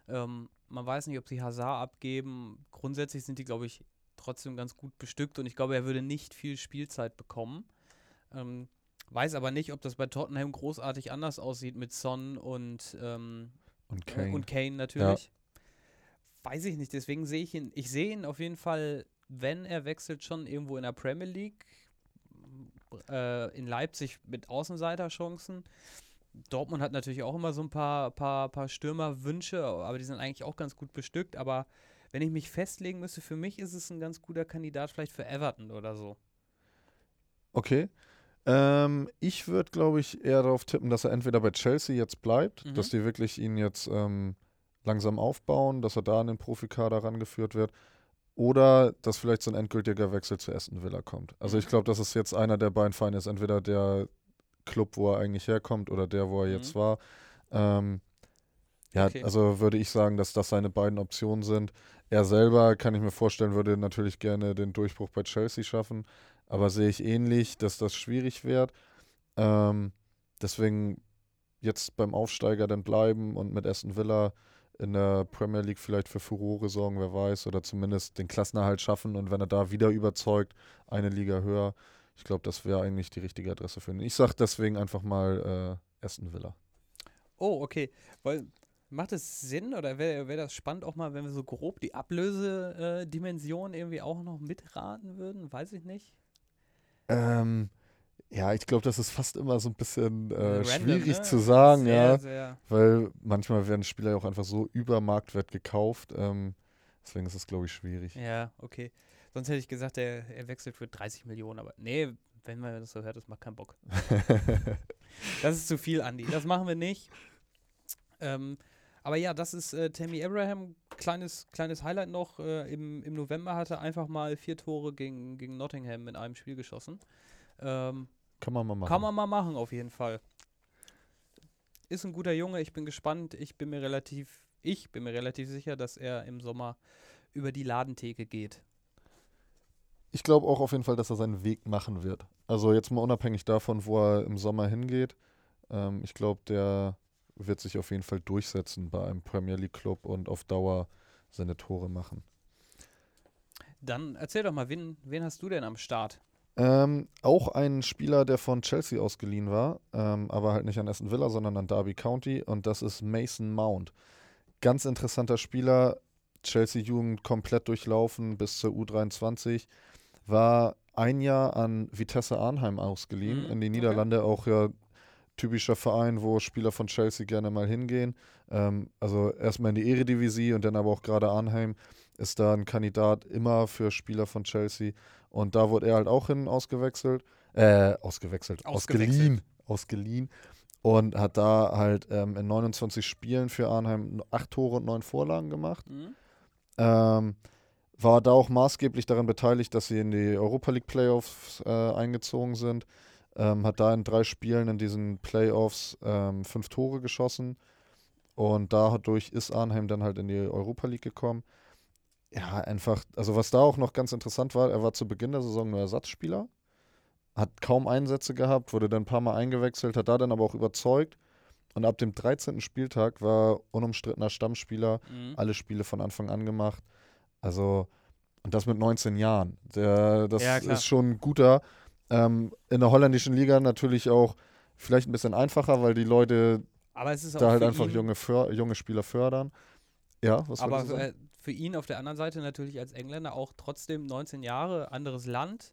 Speaker 1: Ähm, man weiß nicht, ob sie Hazard abgeben. Grundsätzlich sind die, glaube ich, trotzdem ganz gut bestückt und ich glaube, er würde nicht viel Spielzeit bekommen. Ähm, weiß aber nicht, ob das bei Tottenham großartig anders aussieht mit Son und, ähm,
Speaker 2: Und
Speaker 1: äh,
Speaker 2: Kane.
Speaker 1: Und Kane natürlich. Weiß ich nicht, deswegen sehe ich ihn, ich sehe ihn auf jeden Fall, wenn er wechselt, schon irgendwo in der Premier League. Äh, in Leipzig mit Außenseiterchancen. Dortmund hat natürlich auch immer so ein paar, paar, paar Stürmerwünsche, aber die sind eigentlich auch ganz gut bestückt. Aber wenn ich mich festlegen müsste, für mich ist es ein ganz guter Kandidat vielleicht für Everton oder so.
Speaker 2: Okay. Ähm, ich würde, glaube ich, eher darauf tippen, dass er entweder bei Chelsea jetzt bleibt,
Speaker 1: Mhm.
Speaker 2: dass die wirklich ihn jetzt ähm, langsam aufbauen, dass er da in den Profikader rangeführt wird. Oder dass vielleicht so ein endgültiger Wechsel zu Aston Villa kommt. Also
Speaker 1: Mhm.
Speaker 2: ich glaube, dass es jetzt einer der beiden Vereine ist, entweder der Club, wo er eigentlich herkommt, oder der, wo er jetzt
Speaker 1: Mhm.
Speaker 2: war. Ähm, ja,
Speaker 1: Okay.
Speaker 2: also würde ich sagen, dass das seine beiden Optionen sind. Er selber, kann ich mir vorstellen, würde natürlich gerne den Durchbruch bei Chelsea schaffen, aber sehe ich ähnlich, dass das schwierig wird. Ähm, deswegen jetzt beim Aufsteiger dann bleiben und mit Aston Villa in der Premier League vielleicht für Furore sorgen, wer weiß, oder zumindest den Klassenerhalt schaffen und wenn er da wieder überzeugt, eine Liga höher. Ich glaube, das wäre eigentlich die richtige Adresse für ihn. Ich sage deswegen einfach mal äh, Aston Villa.
Speaker 1: Oh, okay. Weil, macht es Sinn oder wäre wär das spannend auch mal, wenn wir so grob die Ablösedimension irgendwie auch noch mitraten würden? Weiß ich nicht.
Speaker 2: Ähm, ja, ich glaube, das ist fast immer so ein bisschen äh,
Speaker 1: Random,
Speaker 2: schwierig
Speaker 1: ne?
Speaker 2: zu sagen,
Speaker 1: sehr,
Speaker 2: ja.
Speaker 1: Sehr,
Speaker 2: Weil manchmal werden Spieler ja auch einfach so über Marktwert gekauft. Ähm, deswegen ist es, glaube ich, schwierig.
Speaker 1: ja, okay. Sonst hätte ich gesagt, er, er wechselt für 30 Millionen, aber nee, wenn man das so hört, das macht keinen Bock. Das ist zu viel, Andi. Das machen wir nicht. Ähm, aber ja, das ist äh, Tammy Abraham. Kleines, kleines Highlight noch. Äh, im, Im November hat er einfach mal vier Tore gegen, gegen Nottingham in einem Spiel geschossen. Ähm,
Speaker 2: Kann man mal machen.
Speaker 1: Kann man mal machen, auf jeden Fall. Ist ein guter Junge, ich bin gespannt. Ich bin mir relativ, ich bin mir relativ sicher, dass er im Sommer über die Ladentheke geht.
Speaker 2: Ich glaube auch auf jeden Fall, dass er seinen Weg machen wird. Also jetzt mal unabhängig davon, wo er im Sommer hingeht. Ähm, ich glaube, der wird sich auf jeden Fall durchsetzen bei einem Premier League Club und auf Dauer seine Tore machen.
Speaker 1: Dann erzähl doch mal, wen, wen hast du denn am Start?
Speaker 2: Ähm, auch ein Spieler, der von Chelsea ausgeliehen war, ähm, aber halt nicht an Aston Villa, sondern an Derby County und das ist Mason Mount. Ganz interessanter Spieler, Chelsea-Jugend komplett durchlaufen bis zur U23, war ein Jahr an Vitesse Arnheim ausgeliehen
Speaker 1: Mhm,
Speaker 2: in die
Speaker 1: okay.
Speaker 2: Niederlande, auch ja typischer Verein, wo Spieler von Chelsea gerne mal hingehen. Ähm, also erstmal in die Eredivisie und dann aber auch gerade Arnheim ist da ein Kandidat immer für Spieler von Chelsea. Und da wurde er halt auch hin ausgewechselt. Äh, ausgewechselt.
Speaker 1: Ausgewechselt.
Speaker 2: Ausgeliehen. Ausgeliehen. Und hat da halt ähm, in 29 Spielen für Arnheim acht Tore und neun Vorlagen gemacht.
Speaker 1: Hm?
Speaker 2: Ähm, war da auch maßgeblich daran beteiligt, dass sie in die Europa League Playoffs äh, eingezogen sind. Ähm, hat da in drei Spielen in diesen Playoffs ähm, fünf Tore geschossen. Und dadurch ist Arnheim dann halt in die Europa League gekommen. ja, einfach, also was da auch noch ganz interessant war, er war zu Beginn der Saison nur Ersatzspieler, hat kaum Einsätze gehabt, wurde dann ein paar Mal eingewechselt, hat da dann aber auch überzeugt. Und ab dem 13. Spieltag war unumstrittener Stammspieler,
Speaker 1: Mhm.
Speaker 2: alle Spiele von Anfang an gemacht. Also, und das mit 19 Jahren. Der, das
Speaker 1: Ja,
Speaker 2: ist schon ein guter. Ähm, in der holländischen Liga natürlich auch vielleicht ein bisschen einfacher, weil die Leute da halt
Speaker 1: für
Speaker 2: einfach
Speaker 1: ihn,
Speaker 2: junge, för junge Spieler fördern. Ja, was
Speaker 1: aber
Speaker 2: sagen?
Speaker 1: äh, für ihn auf der anderen Seite natürlich als Engländer auch trotzdem 19 Jahre, anderes Land,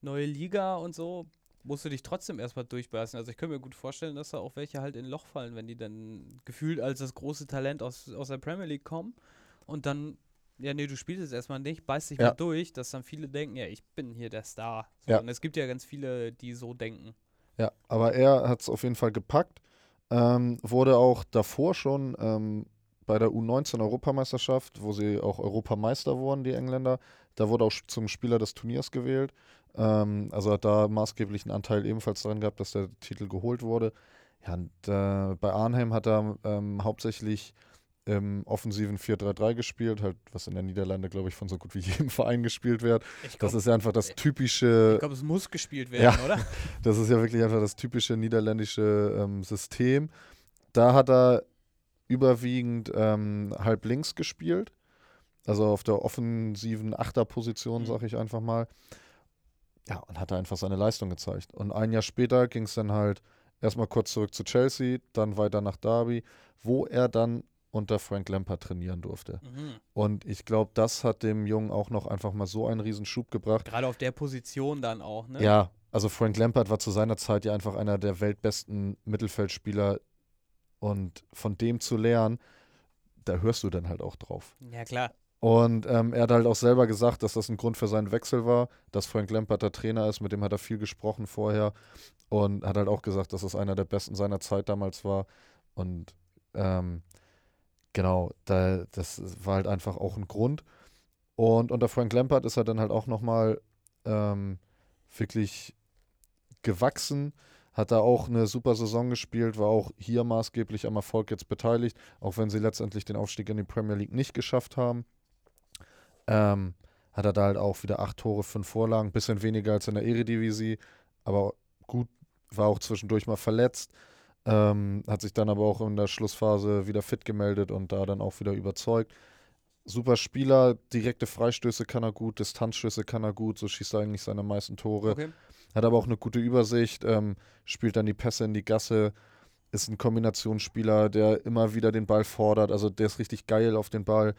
Speaker 1: neue Liga und so, musst du dich trotzdem erstmal durchbeißen. Also ich könnte mir gut vorstellen, dass da auch welche halt in ein Loch fallen, wenn die dann gefühlt als das große Talent aus, aus der Premier League kommen und dann, ja nee, du spielst es erstmal nicht, beißt dich
Speaker 2: Ja.
Speaker 1: mal durch, dass dann viele denken, ja, ich bin hier der Star. So,
Speaker 2: Ja.
Speaker 1: Und es gibt ja ganz viele, die so denken.
Speaker 2: Ja, aber er hat es auf jeden Fall gepackt. Ähm, wurde auch davor schon ähm, bei der U19-Europameisterschaft, wo sie auch Europameister wurden, die Engländer, da wurde auch zum Spieler des Turniers gewählt. Ähm, also hat da maßgeblichen Anteil ebenfalls daran gehabt, dass der Titel geholt wurde. Ja, und äh, bei Arnhem hat er ähm, hauptsächlich im offensiven 4-3-3 gespielt, halt, was in der Niederlande, glaube ich, von so gut wie jedem Verein gespielt wird.
Speaker 1: Ich
Speaker 2: Das
Speaker 1: glaube,
Speaker 2: ist ja einfach das typische
Speaker 1: glaub, es muss gespielt werden, oder?
Speaker 2: das ist ja wirklich einfach das typische niederländische ähm, System. Da hat er überwiegend ähm, halb links gespielt. Also auf der offensiven Achterposition,
Speaker 1: Mhm.
Speaker 2: sag ich einfach mal. Ja, und hat da einfach seine Leistung gezeigt. Und ein Jahr später ging es dann halt erstmal kurz zurück zu Chelsea, dann weiter nach Derby, wo er dann unter Frank Lampard trainieren durfte.
Speaker 1: Mhm.
Speaker 2: Und ich glaube, das hat dem Jungen auch noch einfach mal so einen riesen Schub gebracht.
Speaker 1: Gerade auf der Position dann auch, ne?
Speaker 2: Ja, also Frank Lampard war zu seiner Zeit ja einfach einer der weltbesten Mittelfeldspieler und von dem zu lernen, da hörst du dann halt auch drauf.
Speaker 1: Ja, klar.
Speaker 2: Und ähm, er hat halt auch selber gesagt, dass das ein Grund für seinen Wechsel war, dass Frank Lampard der Trainer ist, mit dem hat er viel gesprochen vorher und hat halt auch gesagt, dass es einer der besten seiner Zeit damals war. Und ähm, genau, da, das war halt einfach auch ein Grund. Und unter Frank Lampard ist er dann halt auch nochmal ähm, wirklich gewachsen, hat da auch eine super Saison gespielt, war auch hier maßgeblich am Erfolg jetzt beteiligt, auch wenn sie letztendlich den Aufstieg in die Premier League nicht geschafft haben. Ähm, hat er da halt auch wieder acht Tore, fünf Vorlagen, bisschen weniger als in der Eredivisie, aber gut, war auch zwischendurch mal verletzt, ähm, hat sich dann aber auch in der Schlussphase wieder fit gemeldet und da dann auch wieder überzeugt. Super Spieler, direkte Freistöße kann er gut, Distanzschüsse kann er gut, so schießt er eigentlich seine meisten Tore.
Speaker 1: Okay.
Speaker 2: Hat aber auch eine gute Übersicht, ähm, spielt dann die Pässe in die Gasse, ist ein Kombinationsspieler, der immer wieder den Ball fordert. Also der ist richtig geil auf den Ball,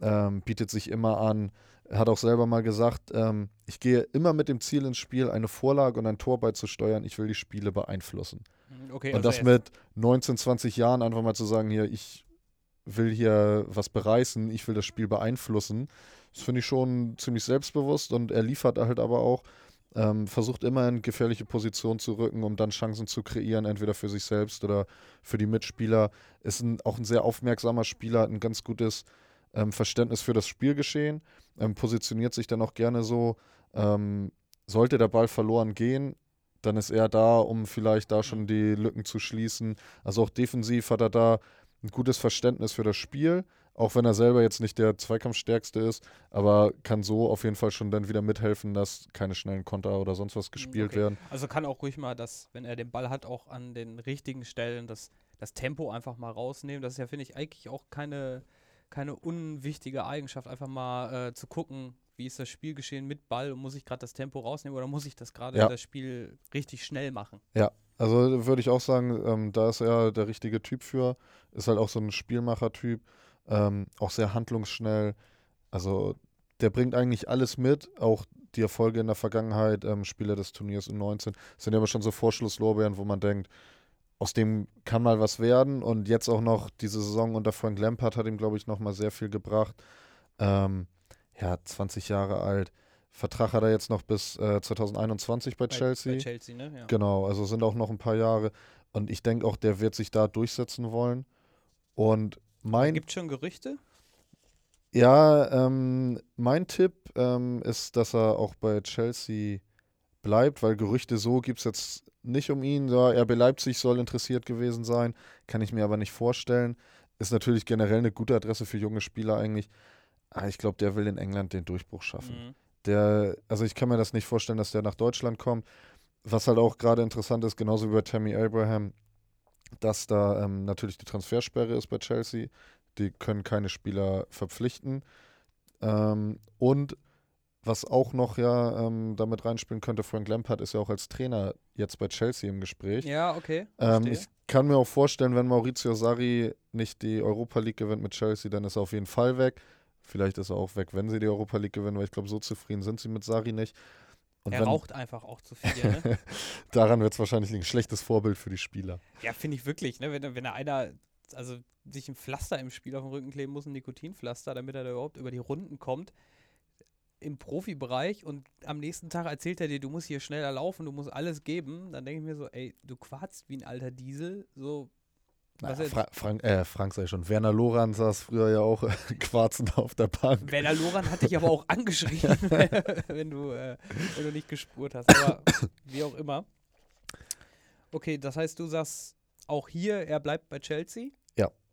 Speaker 2: ähm, bietet sich immer an. Hat auch selber mal gesagt, ähm, ich gehe immer mit dem Ziel ins Spiel, eine Vorlage und ein Tor beizusteuern. Ich will die Spiele beeinflussen.
Speaker 1: Okay,
Speaker 2: und
Speaker 1: also
Speaker 2: das mit 19, 20 Jahren einfach mal zu sagen, hier, ich will hier was bereißen, ich will das Spiel beeinflussen. Das finde ich schon ziemlich selbstbewusst und er liefert halt aber auch, ähm, versucht immer in gefährliche Positionen zu rücken, um dann Chancen zu kreieren, entweder für sich selbst oder für die Mitspieler. Ist ein, auch ein sehr aufmerksamer Spieler, hat ein ganz gutes ähm, Verständnis für das Spielgeschehen, ähm, positioniert sich dann auch gerne so. Ähm, sollte der Ball verloren gehen, dann ist er da, um vielleicht da schon die Lücken zu schließen. Also auch defensiv hat er da ein gutes Verständnis für das Spiel, auch wenn er selber jetzt nicht der Zweikampfstärkste ist, aber kann so auf jeden Fall schon dann wieder mithelfen, dass keine schnellen Konter oder sonst was gespielt
Speaker 1: okay.
Speaker 2: werden.
Speaker 1: Also kann auch ruhig mal das, wenn er den Ball hat, auch an den richtigen Stellen das, das Tempo einfach mal rausnehmen. Das ist ja, finde ich, eigentlich auch keine, keine unwichtige Eigenschaft, einfach mal äh, zu gucken, wie ist das Spielgeschehen mit Ball und muss ich gerade das Tempo rausnehmen oder muss ich das gerade
Speaker 2: Ja.
Speaker 1: das Spiel richtig schnell machen?
Speaker 2: Also würde ich auch sagen, ähm, da ist er der richtige Typ für. Ist halt auch so ein Spielmacher-Typ, ähm, auch sehr handlungsschnell. Also der bringt eigentlich alles mit, auch die Erfolge in der Vergangenheit, ähm, Spieler des Turniers U19, sind ja aber schon so Vorschlusslorbeeren, wo man denkt, aus dem kann mal was werden. Und jetzt auch noch diese Saison unter Frank Lampard hat ihm, glaube ich, noch mal sehr viel gebracht. Ähm, ja, 20 Jahre alt. Vertrag hat er jetzt noch bis äh, 2021 bei, Chelsea.
Speaker 1: Bei Chelsea, ne? Ja.
Speaker 2: Genau, also sind auch noch ein paar Jahre. Und ich denke auch, der wird sich da durchsetzen wollen. Und mein,
Speaker 1: Gibt schon Gerüchte?
Speaker 2: ja, ähm, mein Tipp ähm, ist, dass er auch bei Chelsea bleibt, weil Gerüchte so gibt es jetzt nicht um ihn. Ja, RB Leipzig soll interessiert gewesen sein, kann ich mir aber nicht vorstellen. Ist natürlich generell eine gute Adresse für junge Spieler eigentlich. Ah, ich glaube, der will in England den Durchbruch schaffen.
Speaker 1: Mhm.
Speaker 2: Der, also ich kann mir das nicht vorstellen, dass der nach Deutschland kommt. Was halt auch gerade interessant ist, genauso wie bei Tammy Abraham, dass da ähm, natürlich die Transfersperre ist bei Chelsea. Die können keine Spieler verpflichten. Ähm, und was auch noch ja ähm, damit reinspielen könnte, Frank Lampard ist ja auch als Trainer jetzt bei Chelsea im Gespräch.
Speaker 1: Ja, okay.
Speaker 2: Ähm, ich kann mir auch vorstellen, wenn Maurizio Sarri nicht die Europa League gewinnt mit Chelsea, dann ist er auf jeden Fall weg. Vielleicht ist er auch weg, wenn sie die Europa League gewinnen, weil ich glaube, so zufrieden sind sie mit Sarri nicht. Und
Speaker 1: er
Speaker 2: wenn,
Speaker 1: raucht einfach auch zu viel, ne?
Speaker 2: daran wird es wahrscheinlich ein schlechtes Vorbild für die Spieler.
Speaker 1: Ja, finde ich wirklich, ne? Wenn, wenn da einer, also sich ein Pflaster im Spiel auf den Rücken kleben muss, ein Nikotinpflaster, damit er da überhaupt über die Runden kommt im Profibereich und am nächsten Tag erzählt er dir, du musst hier schneller laufen, du musst alles geben, dann denke ich mir so, ey, du quarzt wie ein alter Diesel, so
Speaker 2: Naja, Fra Frank, äh, Frank sei schon. Werner Loran saß früher ja auch äh, quarzend auf der Bank.
Speaker 1: Werner Loran hat dich aber auch angeschrien, wenn du, äh, wenn du nicht gespurt hast. Aber wie auch immer. Okay, das heißt, du sagst auch hier, er bleibt bei Chelsea.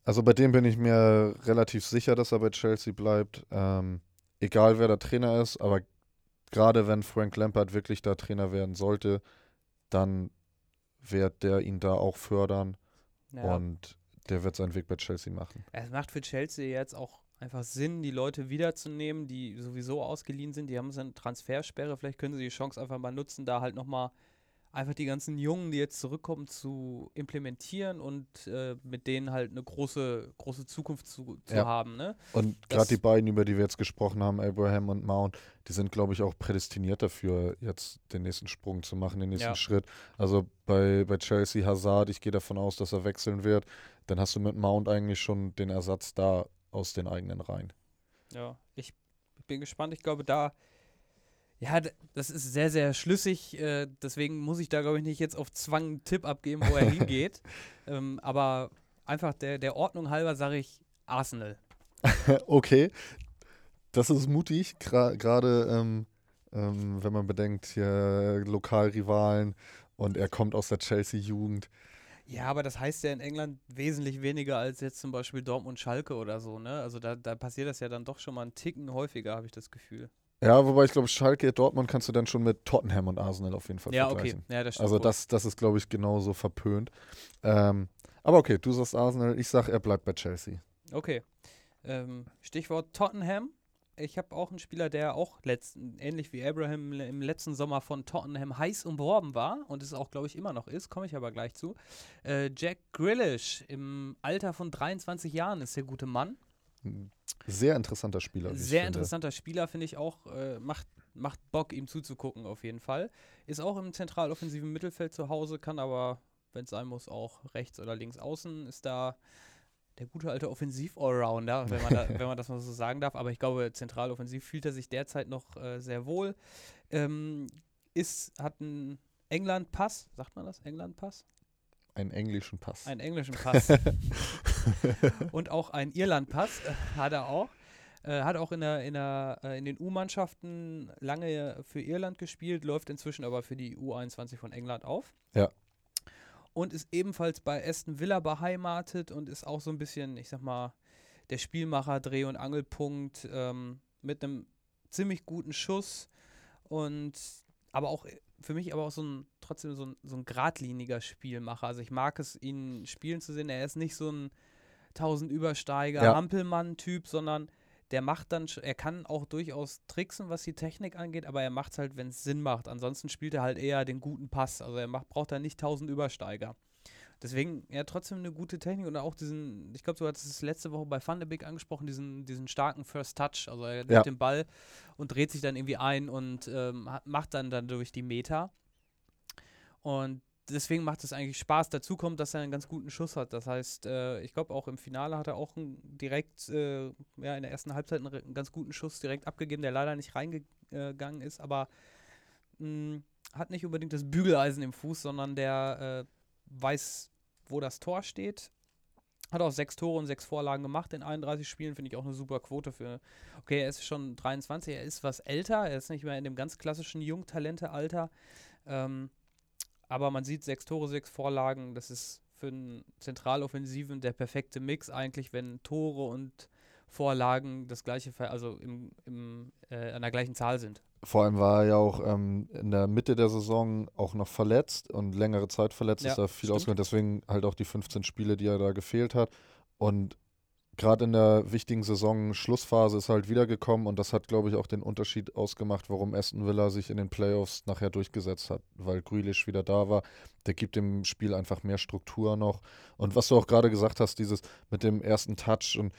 Speaker 2: Also bei dem bin ich mir relativ sicher, dass er bei Chelsea bleibt. Ähm, egal wer der Trainer ist, aber gerade wenn Frank Lampard wirklich da Trainer werden sollte, dann wird der ihn da auch fördern
Speaker 1: Ja,
Speaker 2: und der wird seinen Weg bei Chelsea machen.
Speaker 1: es macht für Chelsea jetzt auch einfach Sinn, die Leute wiederzunehmen, die sowieso ausgeliehen sind. Die haben so eine Transfersperre. Vielleicht können sie die Chance einfach mal nutzen, da halt nochmal einfach die ganzen Jungen, die jetzt zurückkommen, zu implementieren und äh, mit denen halt eine große, große Zukunft zu, zu
Speaker 2: Ja.
Speaker 1: haben. Ne?
Speaker 2: Und gerade die beiden, über die wir jetzt gesprochen haben, Abraham und Mount, die sind, glaube ich, auch prädestiniert dafür, jetzt den nächsten Sprung zu machen, den nächsten
Speaker 1: Ja.
Speaker 2: Schritt. Also bei, bei Chelsea Hazard, ich gehe davon aus, dass er wechseln wird. Dann hast du mit Mount eigentlich schon den Ersatz da aus den eigenen Reihen.
Speaker 1: Ja, ich bin gespannt. Ich glaube, da, ja, das ist sehr, sehr schlüssig. Äh, deswegen muss ich da, glaube ich, nicht jetzt auf Zwang einen Tipp abgeben, wo er hingeht. Ähm, aber einfach der, der Ordnung halber sage ich Arsenal.
Speaker 2: okay, das ist mutig, gra- gerade ähm, ähm, wenn man bedenkt, hier Lokalrivalen und er kommt aus der Chelsea-Jugend.
Speaker 1: Ja, aber das heißt ja in England wesentlich weniger als jetzt zum Beispiel Dortmund Schalke oder so, ne? Also da, da passiert das ja dann doch schon mal einen Ticken häufiger, habe ich das Gefühl.
Speaker 2: Ja, wobei ich glaube, Schalke, Dortmund kannst du dann schon mit Tottenham und Arsenal auf jeden Fall
Speaker 1: Ja,
Speaker 2: vergleichen.
Speaker 1: okay. Ja, das stimmt.
Speaker 2: Also das, das ist, glaube ich, genauso verpönt. Ähm, aber okay, du sagst Arsenal, ich sag, er bleibt bei Chelsea.
Speaker 1: Okay. Ähm, Stichwort Tottenham. Ich habe auch einen Spieler, der auch letzten, ähnlich wie Abraham im letzten Sommer von Tottenham heiß umworben war und es auch, glaube ich, immer noch ist, komme ich aber gleich zu. Äh, Jack Grealish im Alter von 23 Jahren ist der gute Mann.
Speaker 2: Ein Sehr interessanter Spieler.
Speaker 1: Sehr interessanter Spieler, finde ich auch. Äh, macht, macht Bock, ihm zuzugucken, auf jeden Fall. Ist auch im zentraloffensiven Mittelfeld zu Hause, kann aber, wenn es sein muss, auch rechts oder links außen. Ist da der gute alte Offensiv-Allrounder, wenn, man da- wenn man das mal so sagen darf. Aber ich glaube, zentraloffensiv fühlt er sich derzeit noch äh, sehr wohl. Ähm, ist, hat einen England-Pass, sagt man das? England-Pass?
Speaker 2: Einen englischen Pass.
Speaker 1: Einen englischen Pass. und auch einen Irland-Pass äh, hat er auch. Äh, hat auch in, der, in, der, äh, in den U-Mannschaften lange für Irland gespielt, läuft inzwischen aber für die U21 von England auf.
Speaker 2: Ja.
Speaker 1: Und ist ebenfalls bei Aston Villa beheimatet und ist auch so ein bisschen, ich sag mal, der Spielmacher, Dreh- und Angelpunkt ähm, mit einem ziemlich guten Schuss und aber auch für mich aber auch so ein trotzdem so ein, so ein geradliniger Spielmacher. Also ich mag es, ihn spielen zu sehen. Er ist nicht so ein 1000 Übersteiger,
Speaker 2: Ja.
Speaker 1: Hampelmann-Typ, sondern der macht dann, er kann auch durchaus tricksen, was die Technik angeht, aber er macht es halt, wenn es Sinn macht. Ansonsten spielt er halt eher den guten Pass. Also er macht, braucht da nicht 1000 Übersteiger. Deswegen, ja, trotzdem eine gute Technik und auch diesen, ich glaube, du hattest es letzte Woche bei Van de Beek angesprochen, diesen, diesen starken First Touch. Also er nimmt
Speaker 2: Ja.
Speaker 1: den Ball und dreht sich dann irgendwie ein und ähm, hat, macht dann dann durch die Meter. Und deswegen macht es eigentlich Spaß. Dazu kommt, dass er einen ganz guten Schuss hat. Das heißt, äh, ich glaube auch im Finale hat er auch direkt, äh, ja, in der ersten Halbzeit einen, einen ganz guten Schuss direkt abgegeben, der leider nicht reingegangen ist, aber mh, hat nicht unbedingt das Bügeleisen im Fuß, sondern der äh, weiß, wo das Tor steht. Hat auch sechs Tore und sechs Vorlagen gemacht in 31 Spielen, finde ich auch eine super Quote für. Okay, er ist schon 23, er ist was älter, er ist nicht mehr in dem ganz klassischen Jungtalente-Alter. Ähm, aber man sieht sechs Tore, sechs Vorlagen, das ist für einen Zentraloffensiven der perfekte Mix eigentlich, wenn Tore und Vorlagen das gleiche, also im, im, äh, an der gleichen Zahl sind.
Speaker 2: Vor allem war er ja auch ähm, in der Mitte der Saison auch noch verletzt und längere Zeit verletzt, ja, ist da viel ausgegangen. Deswegen halt auch die 15 Spiele, die er da gefehlt hat. Und gerade in der wichtigen Saison Schlussphase ist halt wiedergekommen und das hat, glaube ich, auch den Unterschied ausgemacht, warum Aston Villa sich in den Playoffs nachher durchgesetzt hat, weil Grealish wieder da war. Der gibt dem Spiel einfach mehr Struktur noch. Und was du auch gerade gesagt hast, dieses mit dem ersten Touch und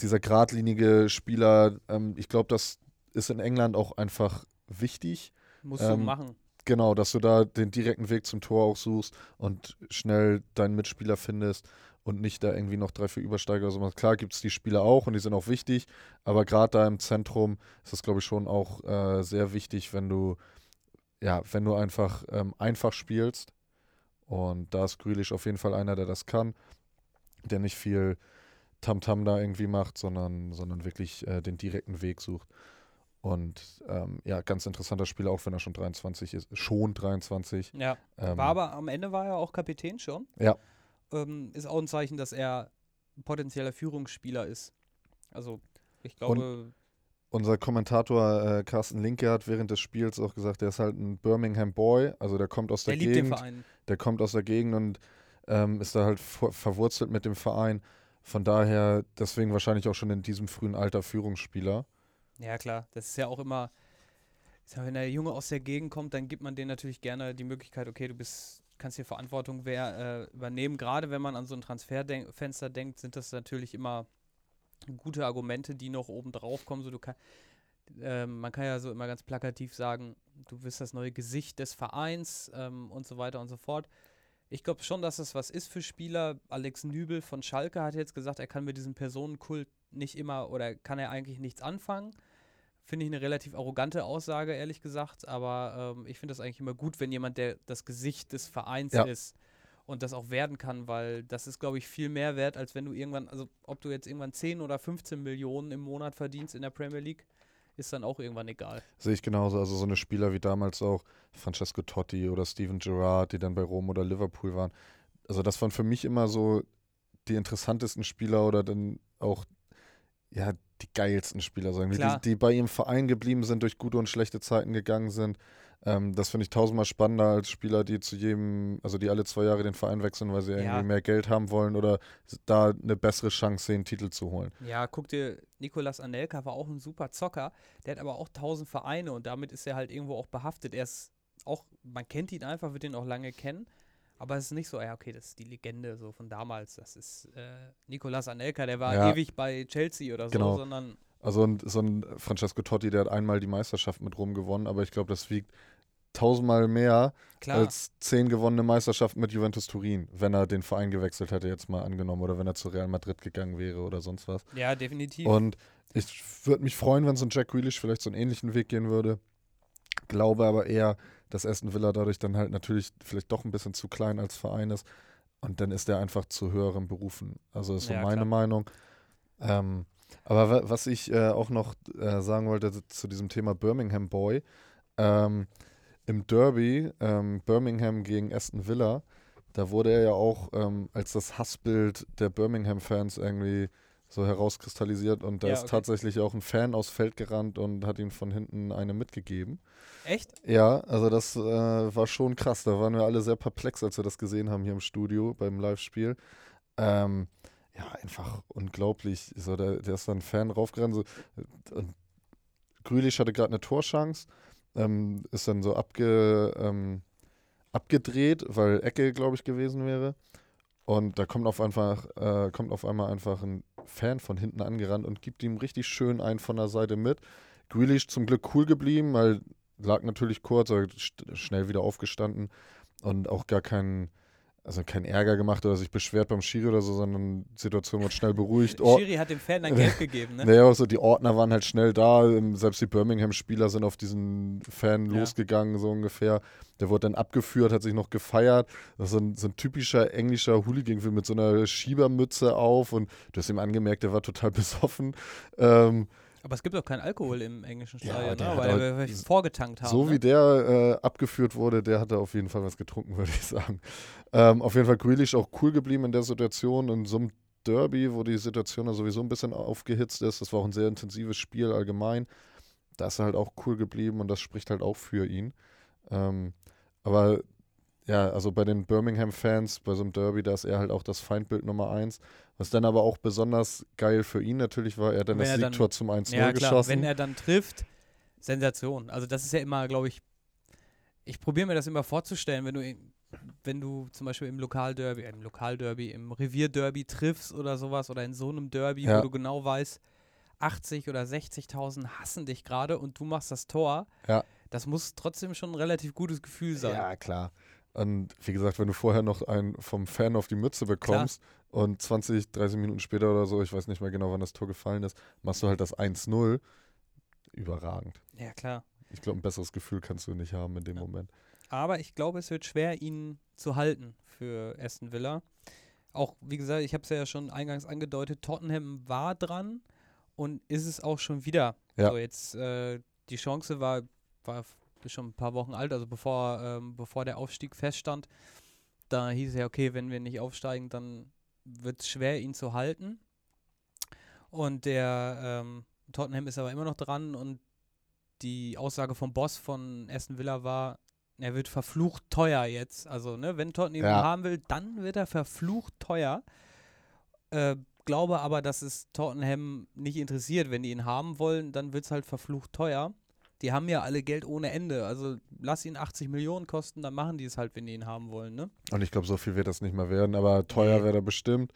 Speaker 2: dieser geradlinige Spieler, ähm, ich glaube, das ist in England auch einfach wichtig.
Speaker 1: Musst ähm, du machen.
Speaker 2: Genau, dass du da den direkten Weg zum Tor auch suchst und schnell deinen Mitspieler findest und nicht da irgendwie noch drei, vier Übersteiger oder so. Klar gibt es die Spieler auch und die sind auch wichtig, aber gerade da im Zentrum ist das, glaube ich, schon auch äh, sehr wichtig, wenn du, ja, wenn du einfach ähm, einfach spielst. Und da ist Grealish auf jeden Fall einer, der das kann, der nicht viel Tamtam -Tam da irgendwie macht, sondern, sondern wirklich äh, den direkten Weg sucht. Und ähm, ja, ganz interessanter Spieler, auch wenn er schon 23 ist. Schon 23.
Speaker 1: Ja. Ähm, war aber am Ende war er auch Kapitän schon.
Speaker 2: Ja.
Speaker 1: Ähm, ist auch ein Zeichen, dass er ein potenzieller Führungsspieler ist. Also, ich glaube.
Speaker 2: Und unser Kommentator äh, Carsten Linke hat während des Spiels auch gesagt, der ist halt ein Birmingham Boy. Also, der kommt aus der, der Gegend. Liebt den Verein. Der kommt aus der Gegend und ähm, ist da halt verwurzelt mit dem Verein. Von daher, deswegen wahrscheinlich auch schon in diesem frühen Alter Führungsspieler.
Speaker 1: Ja, klar. Das ist ja auch immer, wenn der Junge aus der Gegend kommt, dann gibt man denen natürlich gerne die Möglichkeit, okay, du bist, kannst hier Verantwortung wer, äh, übernehmen. Gerade wenn man an so ein Transferfenster denkt, sind das natürlich immer gute Argumente, die noch oben drauf kommen. So, du kann, äh, man kann ja so immer ganz plakativ sagen, du bist das neue Gesicht des Vereins ähm, und so weiter und so fort. Ich glaube schon, dass das was ist für Spieler. Alex Nübel von Schalke hat jetzt gesagt, er kann mit diesem Personenkult nicht immer oder kann er eigentlich nichts anfangen. Finde ich eine relativ arrogante Aussage, ehrlich gesagt. Aber ähm, ich finde das eigentlich immer gut, wenn jemand, der das Gesicht des Vereins ja. ist und das auch werden kann, weil das ist, glaube ich, viel mehr wert, als wenn du irgendwann, also ob du jetzt irgendwann 10 oder 15 Millionen im Monat verdienst in der Premier League, ist dann auch irgendwann egal.
Speaker 2: Sehe ich genauso. Also so eine Spieler wie damals auch Francesco Totti oder Steven Gerrard, die dann bei Rom oder Liverpool waren. Also das waren für mich immer so die interessantesten Spieler oder dann auch ja, die geilsten Spieler sagen, die, die bei ihrem Verein geblieben sind, durch gute und schlechte Zeiten gegangen sind. Ähm, das finde ich tausendmal spannender als Spieler, die zu jedem, also die alle zwei Jahre den Verein wechseln, weil sie ja. irgendwie mehr Geld haben wollen oder da eine bessere Chance sehen, Titel zu holen.
Speaker 1: Ja, guck dir, Nikolas Anelka war auch ein super Zocker, der hat aber auch tausend Vereine und damit ist er halt irgendwo auch behaftet. Er ist auch, man kennt ihn einfach, wird ihn auch lange kennen. Aber es ist nicht so, ja, okay, das ist die Legende so von damals. Das ist äh, Nicolas Anelka, der war ja. ewig bei Chelsea oder so,
Speaker 2: genau.
Speaker 1: sondern.
Speaker 2: Also ein, so ein Francesco Totti, der hat einmal die Meisterschaft mit Rom gewonnen, aber ich glaube, das wiegt tausendmal mehr Klar. als zehn gewonnene Meisterschaften mit Juventus Turin, wenn er den Verein gewechselt hätte, jetzt mal angenommen, oder wenn er zu Real Madrid gegangen wäre oder sonst was.
Speaker 1: Ja, definitiv.
Speaker 2: Und ich würde mich freuen, wenn so ein Jack Grealish vielleicht so einen ähnlichen Weg gehen würde. Glaube aber eher, dass Aston Villa dadurch dann halt natürlich vielleicht doch ein bisschen zu klein als Verein ist. Und dann ist er einfach zu höheren Berufen. Also ist so ja, meine klar. Meinung. Ähm, aber was ich äh, auch noch äh, sagen wollte zu diesem Thema Birmingham Boy. Ähm, Im Derby ähm, Birmingham gegen Aston Villa, da wurde er ja auch ähm, als das Hassbild der Birmingham-Fans irgendwie so herauskristallisiert und da ja, ist okay. tatsächlich auch ein Fan aus Feld gerannt und hat ihm von hinten eine mitgegeben.
Speaker 1: Echt?
Speaker 2: Ja, also das äh, war schon krass. Da waren wir alle sehr perplex, als wir das gesehen haben hier im Studio beim Live-Spiel. Ähm, ja, einfach unglaublich. So, der, der ist dann Fan raufgerannt. So, und Grülich hatte gerade eine Torschance, ähm, ist dann so abge, ähm, abgedreht, weil Ecke, glaube ich, gewesen wäre. Und da kommt auf, einfach, äh, kommt auf einmal einfach ein Fan von hinten angerannt und gibt ihm richtig schön einen von der Seite mit. Grealish zum Glück cool geblieben, weil lag natürlich kurz, aber schnell wieder aufgestanden und auch gar keinen also kein Ärger gemacht oder sich beschwert beim Schiri oder so, sondern die Situation wird schnell beruhigt.
Speaker 1: Or Schiri hat dem Fan dann Geld gegeben, ne?
Speaker 2: Naja, also die Ordner waren halt schnell da. Ähm, selbst die Birmingham-Spieler sind auf diesen Fan ja. losgegangen, so ungefähr. Der wurde dann abgeführt, hat sich noch gefeiert. Das ist ein, so ein typischer englischer Hooligan-Film mit so einer Schiebermütze auf und du hast ihm angemerkt, der war total besoffen. Ähm,
Speaker 1: aber es gibt auch keinen Alkohol im englischen Stadion, ja, ne? weil wir vorgetankt haben.
Speaker 2: So
Speaker 1: ne?
Speaker 2: wie der äh, abgeführt wurde, der hatte auf jeden Fall was getrunken, würde ich sagen. Ähm, auf jeden Fall Grealish auch cool geblieben in der Situation. In so einem Derby, wo die Situation ja sowieso ein bisschen aufgehitzt ist. Das war auch ein sehr intensives Spiel allgemein. Da ist er halt auch cool geblieben und das spricht halt auch für ihn. Ähm, aber ja, also bei den Birmingham-Fans, bei so einem Derby, da ist er halt auch das Feindbild Nummer eins. Was dann aber auch besonders geil für ihn natürlich war, er hat dann
Speaker 1: Wenn
Speaker 2: das
Speaker 1: dann-
Speaker 2: Siegtor zum 1-0
Speaker 1: Ja, klar,
Speaker 2: geschossen.
Speaker 1: wenn er dann trifft, Sensation. Also das ist ja immer, glaube ich, ich probiere mir das immer vorzustellen, wenn du, wenn du zum Beispiel im Lokalderby, äh, im Lokalderby, im Revierderby triffst oder sowas oder in so einem Derby,
Speaker 2: Ja.
Speaker 1: wo du genau weißt, 80 oder 60.000 hassen dich gerade und du machst das Tor.
Speaker 2: Ja.
Speaker 1: Das muss trotzdem schon ein relativ gutes Gefühl sein.
Speaker 2: Ja, klar. Und wie gesagt, wenn du vorher noch einen vom Fan auf die Mütze bekommst und 20, 30 Minuten später oder so, ich weiß nicht mehr genau, wann das Tor gefallen ist, machst du halt das 1-0. Überragend.
Speaker 1: ja klar.
Speaker 2: Ich glaube, ein besseres Gefühl kannst du nicht haben in dem
Speaker 1: Ja.
Speaker 2: Moment.
Speaker 1: Aber ich glaube, es wird schwer, ihn zu halten für Aston Villa. Auch, wie gesagt, ich habe es ja schon eingangs angedeutet, Tottenham war dran und ist es auch schon wieder.
Speaker 2: Ja.
Speaker 1: So jetzt, äh, die Chance war, war f- schon ein paar Wochen alt, also bevor, ähm, bevor der Aufstieg feststand. Da hieß es ja, okay, wenn wir nicht aufsteigen, dann wird es schwer, ihn zu halten. Und der ähm, Tottenham ist aber immer noch dran und die Aussage vom Boss von Aston Villa war, er wird verflucht teuer jetzt. Also, ne, wenn Tottenham ihn
Speaker 2: Ja.
Speaker 1: haben will, dann wird er verflucht teuer. Äh, glaube aber, dass es Tottenham nicht interessiert. Wenn die ihn haben wollen, dann wird es halt verflucht teuer. Die haben ja alle Geld ohne Ende. Also lass ihn 80 Millionen kosten, dann machen die es halt, wenn die ihn haben wollen, ne?
Speaker 2: Und ich glaube, so viel wird das nicht mehr werden, aber teuer
Speaker 1: Nee.
Speaker 2: wäre er bestimmt.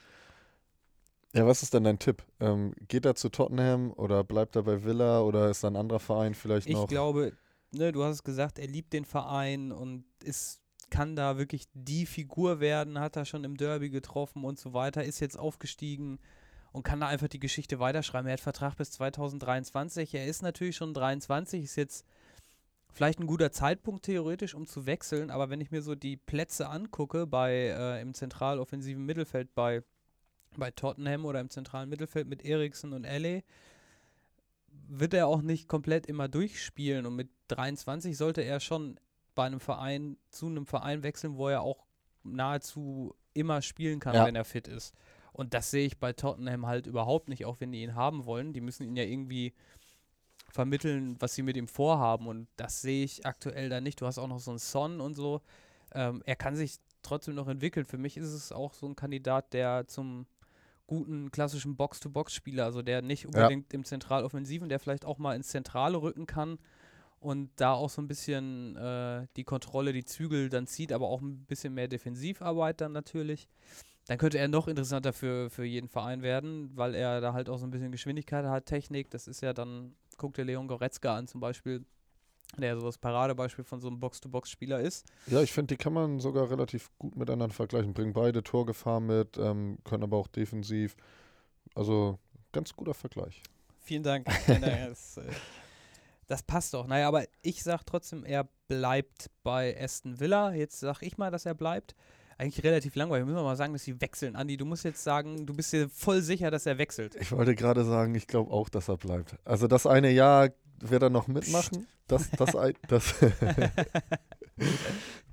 Speaker 2: Ja, was ist denn dein Tipp? Ähm, geht er zu Tottenham oder bleibt er bei Villa oder ist da ein anderer Verein vielleicht
Speaker 1: Ich
Speaker 2: noch?
Speaker 1: glaube, ne, du hast es gesagt, er liebt den Verein und ist, kann da wirklich die Figur werden, hat er schon im Derby getroffen und so weiter, ist jetzt aufgestiegen und kann da einfach die Geschichte weiterschreiben. Er hat Vertrag bis 2023. Er ist natürlich schon 23, ist jetzt vielleicht ein guter Zeitpunkt theoretisch, um zu wechseln, aber wenn ich mir so die Plätze angucke bei äh, im zentraloffensiven Mittelfeld bei bei Tottenham oder im zentralen Mittelfeld mit Eriksen und Alley, wird er auch nicht komplett immer durchspielen und mit 23 sollte er schon bei einem Verein zu einem Verein wechseln, wo er auch nahezu immer spielen kann,
Speaker 2: Ja.
Speaker 1: wenn er fit ist. Und das sehe ich bei Tottenham halt überhaupt nicht, auch wenn die ihn haben wollen. Die müssen ihn ja irgendwie vermitteln, was sie mit ihm vorhaben. Und das sehe ich aktuell da nicht. Du hast auch noch so einen Son und so. Ähm, er kann sich trotzdem noch entwickeln. Für mich ist es auch so ein Kandidat, der zum guten klassischen Box-to-Box-Spieler, also der nicht unbedingt im Zentraloffensiven, der vielleicht auch mal ins Zentrale rücken kann und da auch so ein bisschen äh, die Kontrolle, die Zügel dann zieht, aber auch ein bisschen mehr Defensivarbeit dann natürlich. Dann könnte er noch interessanter für, für jeden Verein werden, weil er da halt auch so ein bisschen Geschwindigkeit hat, Technik. Das ist ja dann, guck dir Leon Goretzka an zum Beispiel, der so das Paradebeispiel von so einem Box-to-Box-Spieler ist.
Speaker 2: Ja, ich finde, die kann man sogar relativ gut miteinander vergleichen. Bringen beide Torgefahr mit, ähm, können aber auch defensiv. Also ganz guter Vergleich.
Speaker 1: Vielen Dank. Vielen Dank. Das, äh, das passt doch. Naja, aber ich sag trotzdem, er bleibt bei Aston Villa. Jetzt sag ich mal, dass er bleibt. Eigentlich relativ langweilig. Müssen wir mal sagen, dass sie wechseln. Andi, du musst jetzt sagen, du bist dir voll sicher, dass er wechselt.
Speaker 2: Ich wollte gerade sagen, ich glaube auch, dass er bleibt. Also das eine Jahr wird er noch mitmachen. Das, das, ein, das,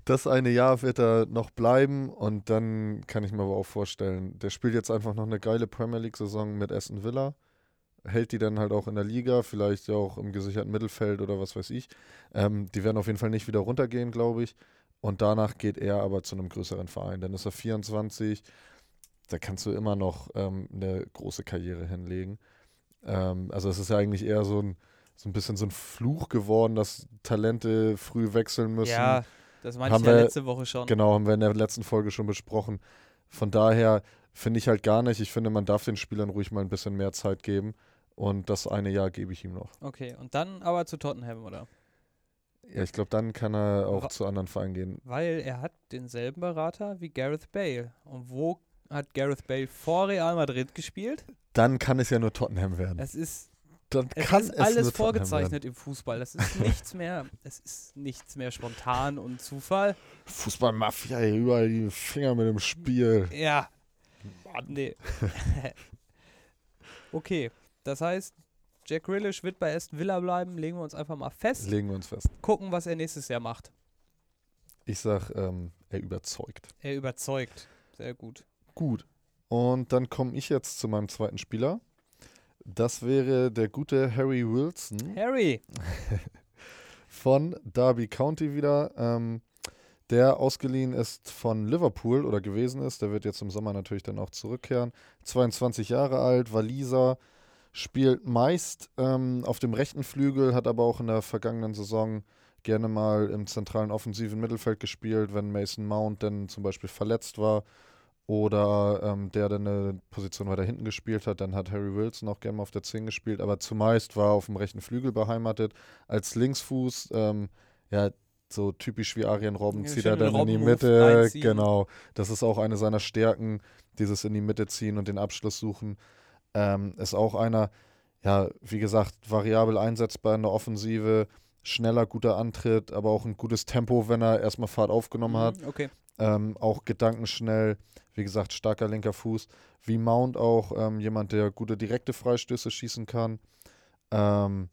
Speaker 2: das eine Jahr wird er noch bleiben und dann kann ich mir aber auch vorstellen, der spielt jetzt einfach noch eine geile Premier League-Saison mit Aston Villa. Hält die dann halt auch in der Liga, vielleicht ja auch im gesicherten Mittelfeld oder was weiß ich. Ähm, die werden auf jeden Fall nicht wieder runtergehen, glaube ich. Und danach geht er aber zu einem größeren Verein. Dann ist er 24. Da kannst du immer noch ähm, eine große Karriere hinlegen. Ähm, also es ist ja eigentlich eher so ein, so ein bisschen so ein Fluch geworden, dass Talente früh wechseln müssen.
Speaker 1: Ja, das meinte
Speaker 2: Haben
Speaker 1: ich ja
Speaker 2: wir-
Speaker 1: letzte Woche schon.
Speaker 2: Genau, haben wir in der letzten Folge schon besprochen. Von daher finde ich halt gar nicht. Ich finde, man darf den Spielern ruhig mal ein bisschen mehr Zeit geben. Und das eine Jahr gebe ich ihm noch.
Speaker 1: Okay, und dann aber zu Tottenham, oder?
Speaker 2: Ja, ich glaube, dann kann er auch
Speaker 1: Wa-
Speaker 2: zu anderen Vereinen gehen.
Speaker 1: Weil er hat denselben Berater wie Gareth Bale. Und wo hat Gareth Bale vor Real Madrid gespielt?
Speaker 2: Dann kann es ja nur Tottenham werden.
Speaker 1: Es ist
Speaker 2: Dann
Speaker 1: Es
Speaker 2: kann
Speaker 1: ist
Speaker 2: es
Speaker 1: alles vorgezeichnet im Fußball. Das ist nichts mehr, es ist nichts mehr spontan und Zufall.
Speaker 2: Fußballmafia, überall die Finger mit dem Spiel.
Speaker 1: Ja. Nee. okay, das heißt, Jack Grealish wird bei Aston Villa bleiben, legen wir uns einfach mal fest,
Speaker 2: Legen wir uns fest.
Speaker 1: gucken, was er nächstes Jahr macht.
Speaker 2: Ich sag, ähm, er überzeugt.
Speaker 1: Er überzeugt. Sehr gut.
Speaker 2: Gut. Und dann komme ich jetzt zu meinem zweiten Spieler. Das wäre der gute Harry Wilson.
Speaker 1: Harry.
Speaker 2: von Derby County wieder. Ähm, der ausgeliehen ist von Liverpool oder gewesen ist. Der wird jetzt im Sommer natürlich dann auch zurückkehren. 22 Jahre alt, Waliser, spielt meist ähm, auf dem rechten Flügel, hat aber auch in der vergangenen Saison gerne mal im zentralen offensiven Mittelfeld gespielt, wenn Mason Mount dann zum Beispiel verletzt war oder ähm, der dann eine Position weiter hinten gespielt hat, dann hat Harry Wilson auch gerne mal auf der 10 gespielt, aber zumeist war er auf dem rechten Flügel beheimatet. Als Linksfuß, ähm, ja, so typisch wie Arjen Robben,
Speaker 1: Ja,
Speaker 2: zieht er dann in die Mitte. Genau. Das ist auch eine seiner Stärken, dieses in die Mitte ziehen und den Abschluss suchen. Ähm, ist auch einer, ja, wie gesagt, variabel einsetzbar in der Offensive, schneller, guter Antritt, aber auch ein gutes Tempo, wenn er erstmal Fahrt aufgenommen hat.
Speaker 1: Mhm, Okay.
Speaker 2: Ähm, auch gedankenschnell, wie gesagt, starker linker Fuß. Wie Mount auch ähm, jemand, der gute direkte Freistöße schießen kann. Ähm,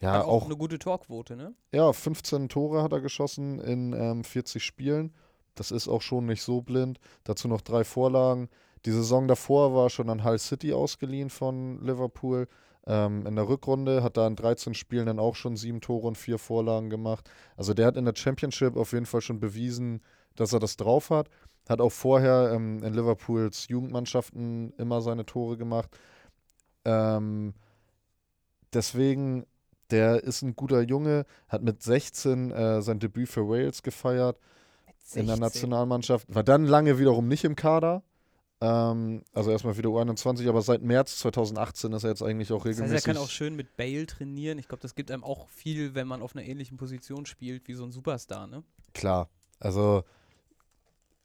Speaker 2: ja,
Speaker 1: Hat auch,
Speaker 2: auch
Speaker 1: eine gute Torquote, ne?
Speaker 2: ja, 15 Tore hat er geschossen in ähm, 40 Spielen. Das ist auch schon nicht so blind. Dazu noch drei Vorlagen. Die Saison davor war schon an Hull City ausgeliehen von Liverpool. Ähm, in der Rückrunde hat er in 13 Spielen dann auch schon sieben Tore und vier Vorlagen gemacht. Also der hat in der Championship auf jeden Fall schon bewiesen, dass er das drauf hat. Hat auch vorher ähm, in Liverpools Jugendmannschaften immer seine Tore gemacht. Ähm, deswegen, der ist ein guter Junge, hat mit 16 äh, sein Debüt für Wales gefeiert in der
Speaker 1: 16.
Speaker 2: Nationalmannschaft. War dann lange wiederum nicht im Kader. Ähm, also erstmal wieder U21, aber seit März 2018 ist er jetzt eigentlich auch
Speaker 1: Das heißt,
Speaker 2: regelmäßig.
Speaker 1: er kann auch schön mit Bale trainieren. Ich glaube, das gibt einem auch viel, wenn man auf einer ähnlichen Position spielt wie so ein Superstar, ne?
Speaker 2: Klar. Also,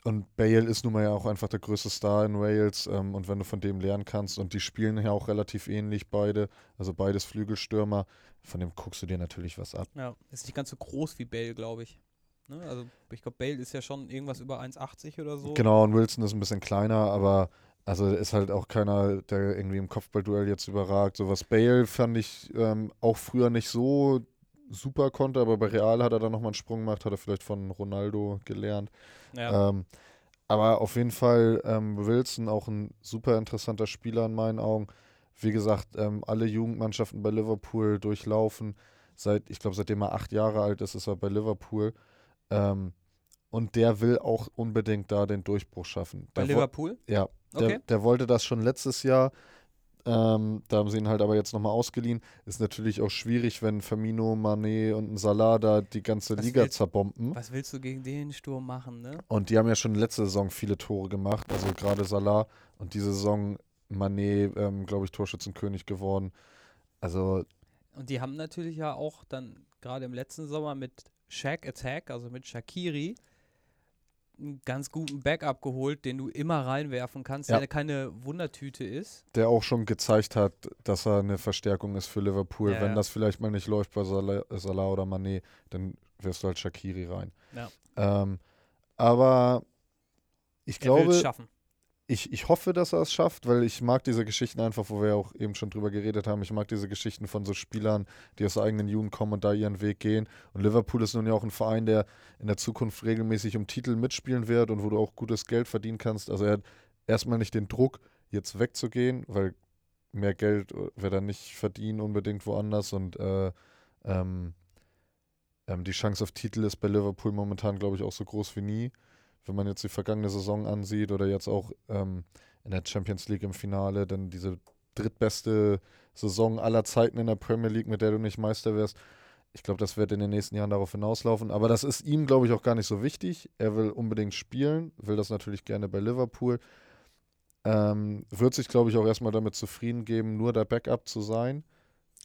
Speaker 2: und Bale ist nun mal ja auch einfach der größte Star in Wales. Ähm, und wenn du von dem lernen kannst, und die spielen ja auch relativ ähnlich beide, also beides Flügelstürmer, von dem guckst du dir natürlich was ab.
Speaker 1: Ja. Ist nicht ganz so groß wie Bale, glaube ich. Ne? Also, ich glaube, Bale ist ja schon irgendwas über 1,80 oder so.
Speaker 2: Genau, und Wilson ist ein bisschen kleiner, aber also ist halt auch keiner, der irgendwie im Kopfballduell jetzt überragt. So was Bale fand ich ähm, auch früher nicht so super konnte, aber bei Real hat er dann nochmal einen Sprung gemacht, hat er vielleicht von Ronaldo gelernt.
Speaker 1: Ja.
Speaker 2: Ähm, aber auf jeden Fall ähm, Wilson auch ein super interessanter Spieler in meinen Augen. Wie gesagt, ähm, alle Jugendmannschaften bei Liverpool durchlaufen. Seit, ich glaube, seitdem er acht Jahre alt ist, ist er bei Liverpool. Ähm, und der will auch unbedingt da den Durchbruch schaffen.
Speaker 1: Bei
Speaker 2: Der wo-
Speaker 1: Liverpool?
Speaker 2: ja, der,
Speaker 1: Okay.
Speaker 2: der wollte das schon letztes Jahr. Ähm, da haben sie ihn halt aber jetzt nochmal ausgeliehen. Ist natürlich auch schwierig, wenn Firmino, Mané und ein Salah da die ganze
Speaker 1: Was
Speaker 2: Liga
Speaker 1: willst-
Speaker 2: zerbomben.
Speaker 1: Was willst du gegen den Sturm machen, ne?
Speaker 2: Und die haben ja schon letzte Saison viele Tore gemacht, also gerade Salah. Und diese Saison Mané, ähm, glaube ich, Torschützenkönig geworden. Also
Speaker 1: Und die haben natürlich ja auch dann gerade im letzten Sommer mit Shaq Attack, also mit Shakiri, einen ganz guten Backup geholt, den du immer reinwerfen kannst,
Speaker 2: Ja.
Speaker 1: der keine Wundertüte ist.
Speaker 2: der auch schon gezeigt hat, dass er eine Verstärkung ist für Liverpool.
Speaker 1: Ja,
Speaker 2: Wenn
Speaker 1: ja.
Speaker 2: das vielleicht mal nicht läuft bei Salah, Salah oder Mané, dann wirst du halt Shakiri rein. Ähm, aber ich
Speaker 1: Er
Speaker 2: glaube,
Speaker 1: es schaffen.
Speaker 2: Ich, ich hoffe, dass er es schafft, weil ich mag diese Geschichten einfach, wo wir auch eben schon drüber geredet haben. Ich mag diese Geschichten von so Spielern, die aus der eigenen Jugend kommen und da ihren Weg gehen. Und Liverpool ist nun ja auch ein Verein, der in der Zukunft regelmäßig um Titel mitspielen wird und wo du auch gutes Geld verdienen kannst. Also er hat erstmal nicht den Druck, jetzt wegzugehen, weil mehr Geld wird er nicht verdienen unbedingt woanders und äh, ähm, ähm, die Chance auf Titel ist bei Liverpool momentan, glaube ich, auch so groß wie nie wenn man jetzt die vergangene Saison ansieht oder jetzt auch ähm, in der Champions League im Finale, dann diese drittbeste Saison aller Zeiten in der Premier League, mit der du nicht Meister wirst. Ich glaube, das wird in den nächsten Jahren darauf hinauslaufen. Aber das ist ihm, glaube ich, auch gar nicht so wichtig. Er will unbedingt spielen, will das natürlich gerne bei Liverpool. Ähm, wird sich, glaube ich, auch erstmal damit zufrieden geben, nur der Backup zu sein.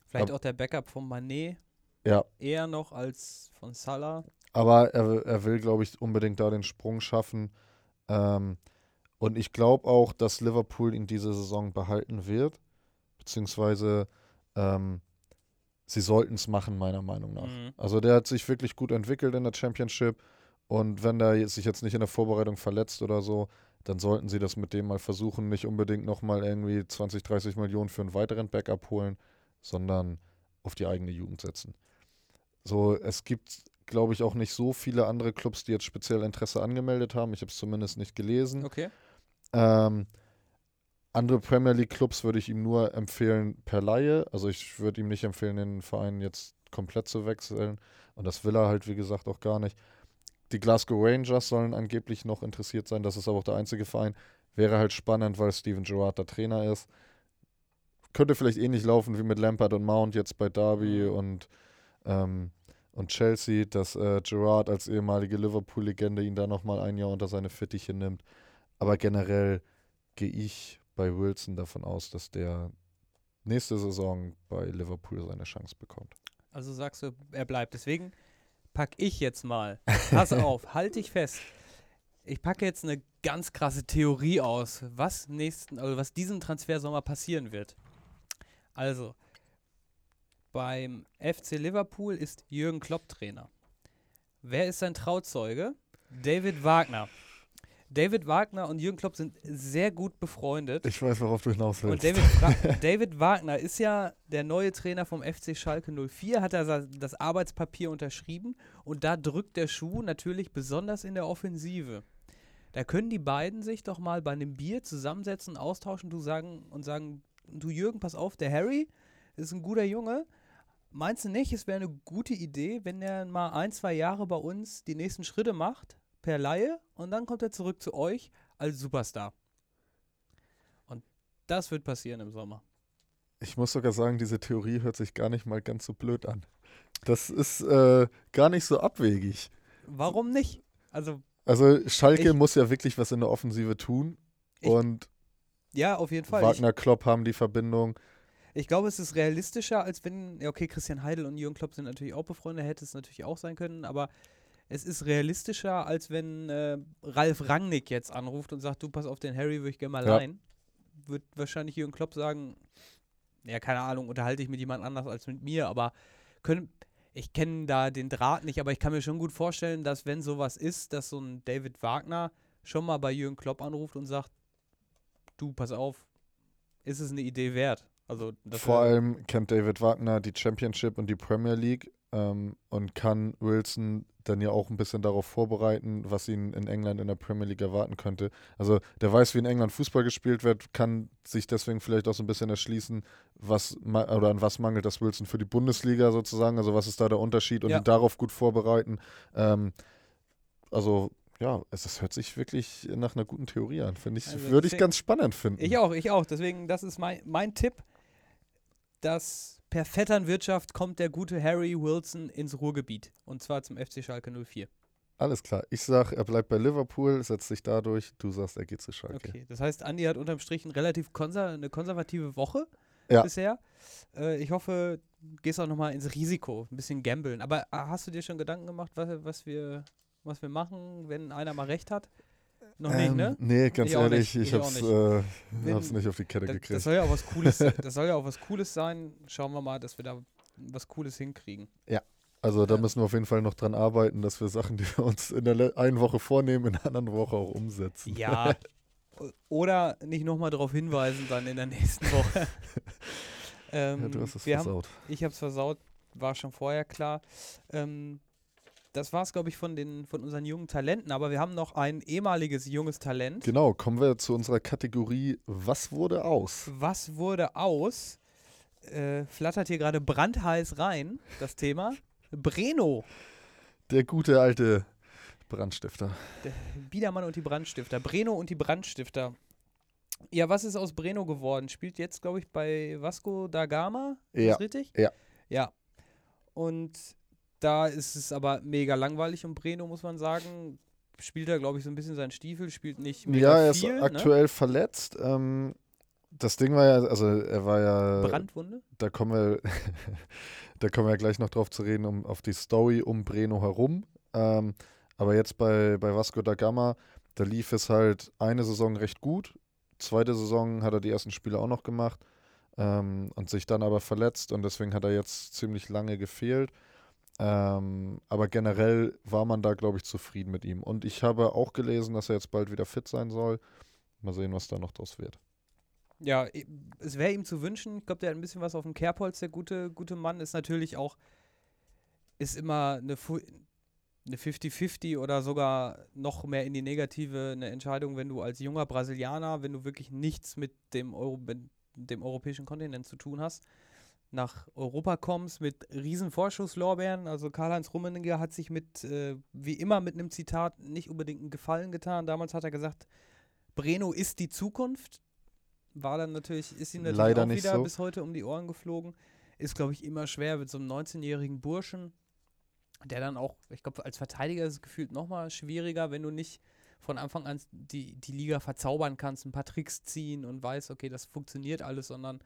Speaker 1: Vielleicht
Speaker 2: ab-
Speaker 1: auch der Backup von Mané
Speaker 2: Ja,
Speaker 1: eher noch als von Salah.
Speaker 2: Aber er, will- er will, glaube ich, unbedingt da den Sprung schaffen. Ähm, und ich glaube auch, dass Liverpool ihn diese Saison behalten wird. Beziehungsweise ähm, sie sollten es machen, meiner Meinung nach.
Speaker 1: Mhm.
Speaker 2: Also der hat sich wirklich gut entwickelt in der Championship. Und wenn der sich jetzt nicht in der Vorbereitung verletzt oder so, dann sollten sie das mit dem mal versuchen. Nicht unbedingt nochmal irgendwie 20, 30 Millionen für einen weiteren Backup holen, sondern auf die eigene Jugend setzen. So, es gibt, glaube ich, auch nicht so viele andere Clubs, die jetzt speziell Interesse angemeldet haben. Ich habe es zumindest nicht gelesen.
Speaker 1: Okay.
Speaker 2: Ähm, andere Premier League Clubs würde ich ihm nur empfehlen per Laie. Also ich würde ihm nicht empfehlen, den Verein jetzt komplett zu wechseln. Und das will er halt, wie gesagt, auch gar nicht. Die Glasgow Rangers sollen angeblich noch interessiert sein. Das ist aber auch der einzige Verein. Wäre halt spannend, weil Steven Gerrard der Trainer ist. Könnte vielleicht ähnlich laufen wie mit Lampard und Mount jetzt bei Derby
Speaker 1: Mhm.
Speaker 2: und, ähm, und Chelsea, dass äh, Gerrard als ehemalige Liverpool-Legende ihn da nochmal ein Jahr unter seine Fittiche nimmt. Aber generell gehe ich bei Wilson davon aus, dass der nächste Saison bei Liverpool seine Chance bekommt.
Speaker 1: Also sagst du, er bleibt. Deswegen packe ich jetzt mal. Pass auf, halt dich fest. Ich packe jetzt eine ganz krasse Theorie aus, was nächsten, also was diesen Transfersommer passieren wird. Also, beim FC Liverpool ist Jürgen Klopp Trainer. Wer ist sein Trauzeuge? David Wagner. David Wagner und Jürgen Klopp sind sehr gut befreundet.
Speaker 2: Ich weiß, worauf du hinaus
Speaker 1: Und
Speaker 2: willst.
Speaker 1: David, Fra David Wagner ist ja der neue Trainer vom FC Schalke 04, hat er das Arbeitspapier unterschrieben und da drückt der Schuh natürlich besonders in der Offensive. Da können die beiden sich doch mal bei einem Bier zusammensetzen, austauschen du sagen, und sagen, du Jürgen, pass auf, der Harry ist ein guter Junge. Meinst du nicht, es wäre eine gute Idee, wenn er mal ein, zwei Jahre bei uns die nächsten Schritte macht, per Laie, und dann kommt er zurück zu euch als Superstar. Und das wird passieren im Sommer.
Speaker 2: Ich muss sogar sagen, diese Theorie hört sich gar nicht mal ganz so blöd an. Das ist äh, gar nicht so abwegig.
Speaker 1: Warum nicht? Also,
Speaker 2: Also Schalke
Speaker 1: Ich-
Speaker 2: muss ja wirklich was in der Offensive tun.
Speaker 1: Ich-
Speaker 2: und
Speaker 1: ja, auf jeden Fall.
Speaker 2: Wagner, Klopp haben die Verbindung.
Speaker 1: Ich, glaube, es ist realistischer, als wenn, ja, okay, Christian Heidel und Jürgen Klopp sind natürlich auch befreundet, hätte es natürlich auch sein können, aber es ist realistischer, als wenn äh, Ralf Rangnick jetzt anruft und sagt, du pass auf den Harry, würde ich gerne mal
Speaker 2: Ja.
Speaker 1: leihen. Wird wahrscheinlich Jürgen Klopp sagen, ja, keine Ahnung, unterhalte ich mit jemand anders als mit mir, aber können, ich kenne da den Draht nicht, aber ich kann mir schon gut vorstellen, dass wenn sowas ist, dass so ein David Wagner schon mal bei Jürgen Klopp anruft und sagt, du, pass auf, ist es eine Idee wert? Also, das
Speaker 2: Vor allem kennt David Wagner die Championship und die Premier League ähm, und kann Wilson dann ja auch ein bisschen darauf vorbereiten, was ihn in England in der Premier League erwarten könnte. Also der weiß, wie in England Fußball gespielt wird, kann sich deswegen vielleicht auch so ein bisschen erschließen, was oder an was mangelt das Wilson für die Bundesliga sozusagen. Also was ist da der Unterschied und
Speaker 1: Ja.
Speaker 2: ihn darauf gut vorbereiten. Ähm, also ja, es, es hört sich wirklich nach einer guten Theorie an. Finde ich,
Speaker 1: Also
Speaker 2: würde ich ganz spannend finden.
Speaker 1: Ich auch, ich auch. Deswegen, das ist mein, mein Tipp, dass per Vetternwirtschaft kommt der gute Harry Wilson ins Ruhrgebiet. Und zwar zum FC Schalke 04.
Speaker 2: Alles klar. Ich sag, er bleibt bei Liverpool, setzt sich da durch. Du sagst, er geht zu Schalke.
Speaker 1: Okay. Das heißt, Andi hat unterm Strich ein relativ konser eine konservative Woche
Speaker 2: Ja.
Speaker 1: bisher. Äh, ich hoffe, du gehst auch nochmal ins Risiko, ein bisschen gambeln. Aber ah, hast du dir schon Gedanken gemacht, was, was, wir, was wir machen, wenn einer mal recht hat? Noch nicht,
Speaker 2: Ähm,
Speaker 1: ne?
Speaker 2: Nee, ganz
Speaker 1: Ich
Speaker 2: ehrlich,
Speaker 1: nicht,
Speaker 2: ich
Speaker 1: ich
Speaker 2: hab's,
Speaker 1: nicht.
Speaker 2: äh,
Speaker 1: Wenn-
Speaker 2: hab's nicht auf die Kette
Speaker 1: Das,
Speaker 2: gekriegt.
Speaker 1: das soll ja auch was Cooles, das soll ja auch was Cooles sein. Schauen wir mal, dass wir da was Cooles hinkriegen.
Speaker 2: Also da
Speaker 1: Ja.
Speaker 2: müssen wir auf jeden Fall noch dran arbeiten, dass wir Sachen, die wir uns in der einen Woche vornehmen, in der anderen Woche auch umsetzen.
Speaker 1: Ja. Oder nicht nochmal darauf hinweisen dann in der nächsten Woche. ähm,
Speaker 2: Ja, du hast es
Speaker 1: wir haben,
Speaker 2: versaut.
Speaker 1: ich habe es versaut, war schon vorher klar. Ähm, das war es, glaube ich, von, den, von unseren jungen Talenten. Aber wir haben noch ein ehemaliges junges Talent.
Speaker 2: Genau, kommen wir zu unserer Kategorie Was wurde aus?
Speaker 1: Was wurde aus? Äh, flattert hier gerade brandheiß rein, das Thema. Breno,
Speaker 2: Der gute alte Brandstifter.
Speaker 1: der Biedermann und die Brandstifter. Breno und die Brandstifter. Ja, was ist aus Breno geworden? Spielt jetzt, glaube ich, bei Vasco da Gama. Ist
Speaker 2: Ja,
Speaker 1: das richtig?
Speaker 2: ja.
Speaker 1: Ja. Und da ist es aber mega langweilig um Breno, muss man sagen. Spielt er, glaube ich, so ein bisschen seinen Stiefel, spielt nicht mega
Speaker 2: Ja, er ist
Speaker 1: viel. ne?
Speaker 2: aktuell verletzt. Ähm, das Ding war ja, also er war ja,
Speaker 1: Brandwunde?
Speaker 2: da kommen wir, da kommen wir gleich noch drauf zu reden, um auf die Story um Breno herum. Ähm, aber jetzt bei, bei Vasco da Gama, da lief es halt eine Saison recht gut. Zweite Saison hat er die ersten Spiele auch noch gemacht ähm, und sich dann aber verletzt und deswegen hat er jetzt ziemlich lange gefehlt. Ähm, aber generell war man da, glaube ich, zufrieden mit ihm. Und ich habe auch gelesen, dass er jetzt bald wieder fit sein soll. Mal sehen, was da noch draus wird.
Speaker 1: Ja, es wäre ihm zu wünschen. Ich glaube, der hat ein bisschen was auf dem Kerbholz, der gute, gute Mann. Ist natürlich auch, ist immer eine 50-50 oder sogar noch mehr in die negative eine Entscheidung, wenn du als junger Brasilianer, wenn du wirklich nichts mit dem, Euro, mit dem europäischen Kontinent zu tun hast, nach Europa kommst mit riesen Vorschusslorbeeren. Also Karl-Heinz Rummenigge hat sich mit, äh, wie immer mit einem Zitat nicht unbedingt einen Gefallen getan. Damals hat er gesagt, Breno ist die Zukunft. War dann natürlich, ist ihm natürlich
Speaker 2: Leider
Speaker 1: auch wieder
Speaker 2: so.
Speaker 1: bis heute um die Ohren geflogen. Ist, glaube ich, immer schwer mit so einem 19-jährigen Burschen, der dann auch, ich glaube, als Verteidiger ist es gefühlt nochmal schwieriger, wenn du nicht von Anfang an die, die Liga verzaubern kannst, ein paar Tricks ziehen und weißt, okay, das funktioniert alles, sondern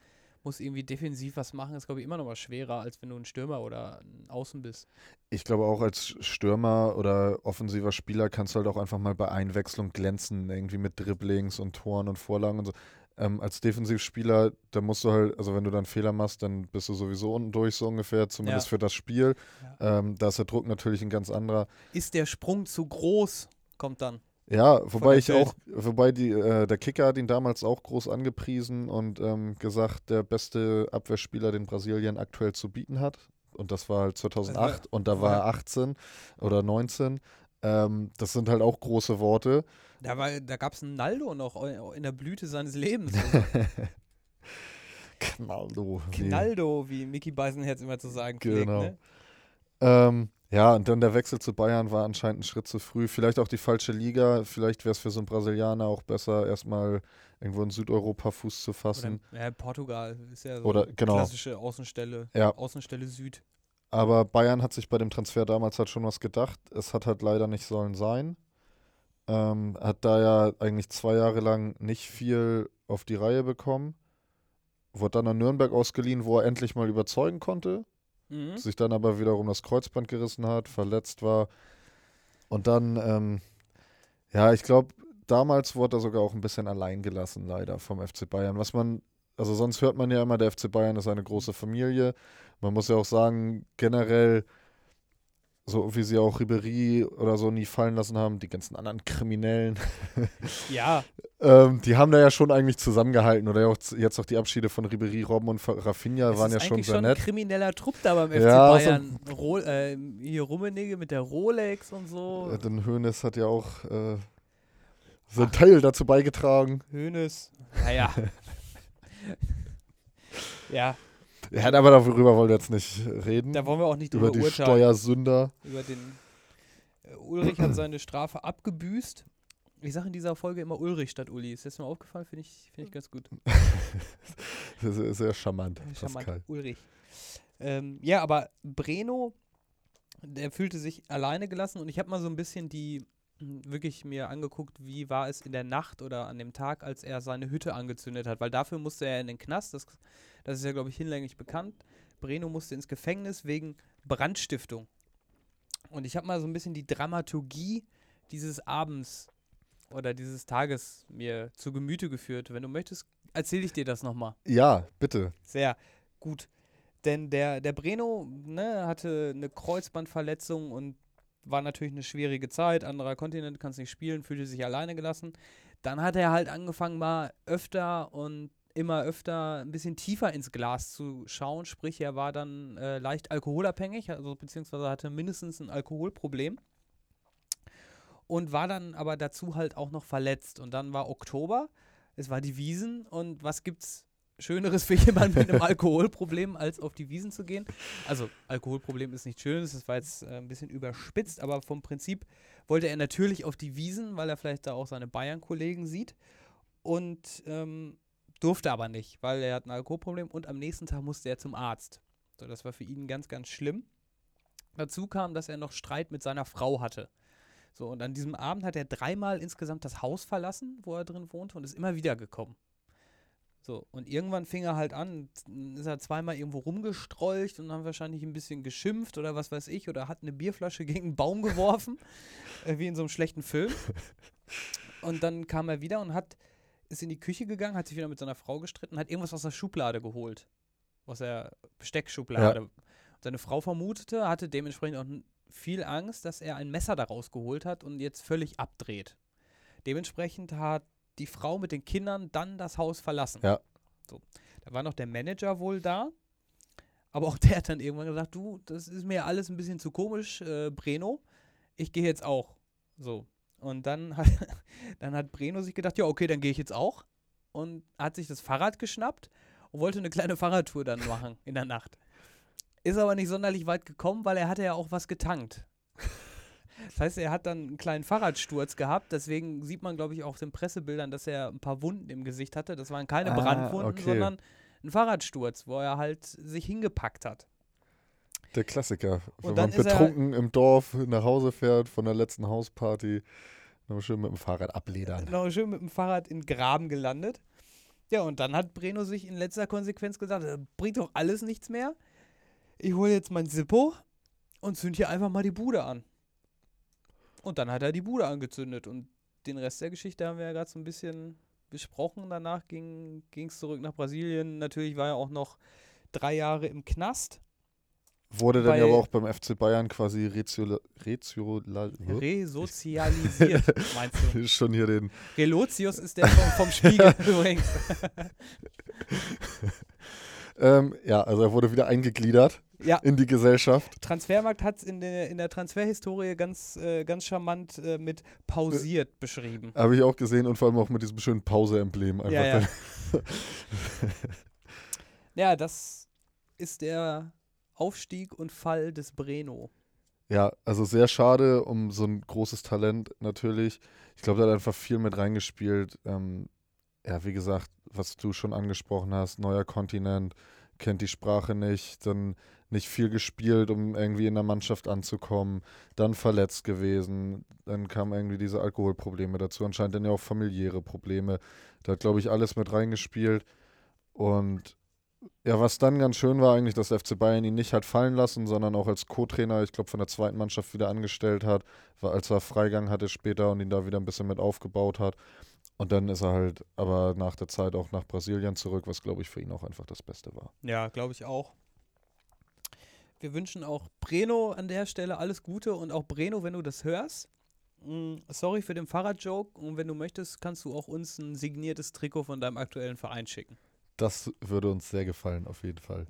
Speaker 1: muss irgendwie defensiv was machen, ist, glaube ich, immer noch mal schwerer, als wenn du ein Stürmer oder ein Außen bist.
Speaker 2: Ich glaube auch als Stürmer oder offensiver Spieler kannst du halt auch einfach mal bei Einwechslung glänzen, irgendwie mit Dribblings und Toren und Vorlagen und so. Ähm, als Defensivspieler, da musst du halt, also wenn du dann Fehler machst, dann bist du sowieso unten durch, so ungefähr, zumindest
Speaker 1: Ja.
Speaker 2: für das Spiel. Ähm, da ist der Druck natürlich ein ganz anderer.
Speaker 1: Ist der Sprung zu groß, kommt dann.
Speaker 2: Ja, wobei
Speaker 1: der
Speaker 2: ich auch, wobei die, äh, der Kicker hat ihn damals auch groß angepriesen und ähm, gesagt, der beste Abwehrspieler, den Brasilien aktuell zu bieten hat. Und das war halt 2008 und da war er 18 oder 19. Ähm, das sind halt auch große Worte.
Speaker 1: Da, war- da gab es einen Naldo noch in der Blüte seines Lebens.
Speaker 2: Knaldo. wie-
Speaker 1: Knaldo, wie Mickey Beisenherz immer zu sagen pflegt.
Speaker 2: Genau.
Speaker 1: Ne?
Speaker 2: Ähm, ja, und dann der Wechsel zu Bayern war anscheinend ein Schritt zu früh. Vielleicht auch die falsche Liga. Vielleicht wäre es für so einen Brasilianer auch besser, erstmal irgendwo in Südeuropa Fuß zu
Speaker 1: Oder,
Speaker 2: fassen.
Speaker 1: ja, Portugal ist ja so
Speaker 2: Oder- genau.
Speaker 1: klassische Außenstelle,
Speaker 2: Ja.
Speaker 1: Außenstelle Süd.
Speaker 2: Aber Bayern hat sich bei dem Transfer damals halt schon was gedacht. Es hat halt leider nicht sollen sein. Ähm, hat da ja eigentlich zwei Jahre lang nicht viel auf die Reihe bekommen. Wurde dann an Nürnberg ausgeliehen, wo er endlich mal überzeugen konnte.
Speaker 1: Mhm.
Speaker 2: sich dann aber wiederum das Kreuzband gerissen hat, verletzt war. Und dann, ähm, ja, ich glaube, damals wurde er sogar auch ein bisschen allein gelassen, leider, vom FC Bayern. Was man, also sonst hört man ja immer, der FC Bayern ist eine große Familie. Man muss ja auch sagen, generell, so wie sie auch Ribery oder so nie fallen lassen haben, die ganzen anderen Kriminellen,
Speaker 1: Ja,
Speaker 2: ähm, die haben da ja schon eigentlich zusammengehalten. Oder auch z- jetzt auch die Abschiede von Ribery, Robben und Rafinha
Speaker 1: es
Speaker 2: waren
Speaker 1: ist
Speaker 2: ja schon sehr
Speaker 1: schon
Speaker 2: nett.
Speaker 1: ein krimineller Trupp da beim FC
Speaker 2: Ja, so-
Speaker 1: Bayern. Ro äh, hier Rummenigge mit der Rolex und so.
Speaker 2: Äh, Denn Hoeneß hat ja auch äh, seinen Teil dazu beigetragen.
Speaker 1: Hönes. Naja. ja,
Speaker 2: Ja, aber darüber wollen wir jetzt nicht reden.
Speaker 1: da wollen wir auch nicht
Speaker 2: Über
Speaker 1: drüber
Speaker 2: die
Speaker 1: urteilen.
Speaker 2: Steuersünder.
Speaker 1: Über den. Äh, Ulrich hat seine Strafe abgebüßt. Ich sage in dieser Folge immer Ulrich statt Uli. Ist das mir aufgefallen? Finde ich, find ich ganz gut.
Speaker 2: Das ist sehr charmant,
Speaker 1: Charmant.
Speaker 2: Pascal.
Speaker 1: Ulrich. Ähm, ja, aber Breno, der fühlte sich alleine gelassen und ich habe mal so ein bisschen die mh, wirklich mir angeguckt, wie war es in der Nacht oder an dem Tag, als er seine Hütte angezündet hat, weil dafür musste er in den Knast, das, das ist ja, glaube ich, hinlänglich bekannt. Breno musste ins Gefängnis wegen Brandstiftung. Und ich habe mal so ein bisschen die Dramaturgie dieses Abends oder dieses Tages mir zu Gemüte geführt. Wenn du möchtest, erzähle ich dir das nochmal.
Speaker 2: Ja, bitte.
Speaker 1: Sehr gut. Denn der, der Breno ne, hatte eine Kreuzbandverletzung und war natürlich eine schwierige Zeit. Anderer Kontinent, kannst nicht spielen, fühlte sich alleine gelassen. Dann hat er halt angefangen, mal öfter und immer öfter ein bisschen tiefer ins Glas zu schauen. Sprich, er war dann äh, leicht alkoholabhängig, also beziehungsweise hatte mindestens ein Alkoholproblem. Und war dann aber dazu halt auch noch verletzt. Und dann war Oktober, es war die Wiesen und was gibt's Schöneres für jemanden mit einem Alkoholproblem, als auf die Wiesen zu gehen. Also, Alkoholproblem ist nicht schön, das war jetzt äh, ein bisschen überspitzt, aber vom Prinzip wollte er natürlich auf die Wiesen, weil er vielleicht da auch seine Bayern-Kollegen sieht. Und ähm, durfte aber nicht, weil er hat ein Alkoholproblem und am nächsten Tag musste er zum Arzt. So, das war für ihn ganz, ganz schlimm. Dazu kam, dass er noch Streit mit seiner Frau hatte. So, und an diesem Abend hat er dreimal insgesamt das Haus verlassen, wo er drin wohnte, und ist immer wieder gekommen. So, und irgendwann fing er halt an, ist er zweimal irgendwo rumgestrolcht und dann wahrscheinlich ein bisschen geschimpft oder was weiß ich, oder hat eine Bierflasche gegen einen Baum geworfen, äh, wie in so einem schlechten Film. Und dann kam er wieder und hat, ist in die Küche gegangen, hat sich wieder mit seiner Frau gestritten, hat irgendwas aus der Schublade geholt. Aus der Besteckschublade. Und seine Frau vermutete, hatte dementsprechend auch viel Angst, dass er ein Messer daraus geholt hat und jetzt völlig abdreht. Dementsprechend hat die Frau mit den Kindern dann das Haus verlassen.
Speaker 2: Ja.
Speaker 1: So. Da war noch der Manager wohl da. Aber auch der hat dann irgendwann gesagt, du, das ist mir alles ein bisschen zu komisch, äh, Breno. ich gehe jetzt auch. So. Und dann hat, dann hat Breno sich gedacht, ja, okay, dann gehe ich jetzt auch. Und hat sich das Fahrrad geschnappt und wollte eine kleine Fahrradtour dann machen in der Nacht. Ist aber nicht sonderlich weit gekommen, weil er hatte ja auch was getankt. Das heißt, er hat dann einen kleinen Fahrradsturz gehabt. Deswegen sieht man, glaube ich, auch auf den Pressebildern, dass er ein paar Wunden im Gesicht hatte. Das waren keine
Speaker 2: Ah,
Speaker 1: Brandwunden,
Speaker 2: okay.
Speaker 1: sondern ein Fahrradsturz, wo er halt sich hingepackt hat.
Speaker 2: Der Klassiker. Wenn
Speaker 1: dann
Speaker 2: man betrunken im Dorf nach Hause fährt von der letzten Hausparty, noch schön mit dem Fahrrad abledern.
Speaker 1: Noch schön mit dem Fahrrad in Graben gelandet. Ja, und dann hat Breno sich in letzter Konsequenz gesagt, "Äh, bringt doch alles nichts mehr. Ich hole jetzt mein Zippo und zünd hier einfach mal die Bude an. Und dann hat er die Bude angezündet und den Rest der Geschichte haben wir ja gerade so ein bisschen besprochen. Danach ging es zurück nach Brasilien. Natürlich war er auch noch drei Jahre im Knast.
Speaker 2: Wurde dann aber auch beim FC Bayern quasi reziola, reziola,
Speaker 1: Resozialisiert, meinst du?
Speaker 2: schon hier den.
Speaker 1: Relotius ist der vom, vom Spiegel übrigens.
Speaker 2: Ähm, ja, also er wurde wieder eingegliedert
Speaker 1: Ja,
Speaker 2: in die Gesellschaft.
Speaker 1: Transfermarkt hat es in der, in der Transferhistorie ganz, äh, ganz charmant äh, mit pausiert beschrieben.
Speaker 2: Habe ich auch gesehen und vor allem auch mit diesem schönen Pause-Emblem. einfach
Speaker 1: Ja, ja. Ja, das ist der Aufstieg und Fall des Breno.
Speaker 2: Ja, also sehr schade um so ein großes Talent natürlich. Ich glaube, da hat einfach viel mit reingespielt. Ähm, ja, wie gesagt, was du schon angesprochen hast, neuer Kontinent, kennt die Sprache nicht, dann nicht viel gespielt, um irgendwie in der Mannschaft anzukommen, dann verletzt gewesen, dann kamen irgendwie diese Alkoholprobleme dazu, anscheinend dann ja auch familiäre Probleme. Da hat, glaube ich, alles mit reingespielt. Und ja, was dann ganz schön war eigentlich, dass der FC Bayern ihn nicht hat fallen lassen, sondern auch als Co-Trainer, ich glaube, von der zweiten Mannschaft wieder angestellt hat, weil als er Freigang hatte später und ihn da wieder ein bisschen mit aufgebaut hat. Und dann ist er halt aber nach der Zeit auch nach Brasilien zurück, was glaube ich für ihn auch einfach das Beste war.
Speaker 1: Ja, glaube ich auch. Wir wünschen auch Breno an der Stelle alles Gute und auch Breno, wenn du das hörst. mh, Sorry für den Fahrradjoke und wenn du möchtest, kannst du auch uns ein signiertes Trikot von deinem aktuellen Verein schicken.
Speaker 2: Das würde uns sehr gefallen, auf jeden Fall.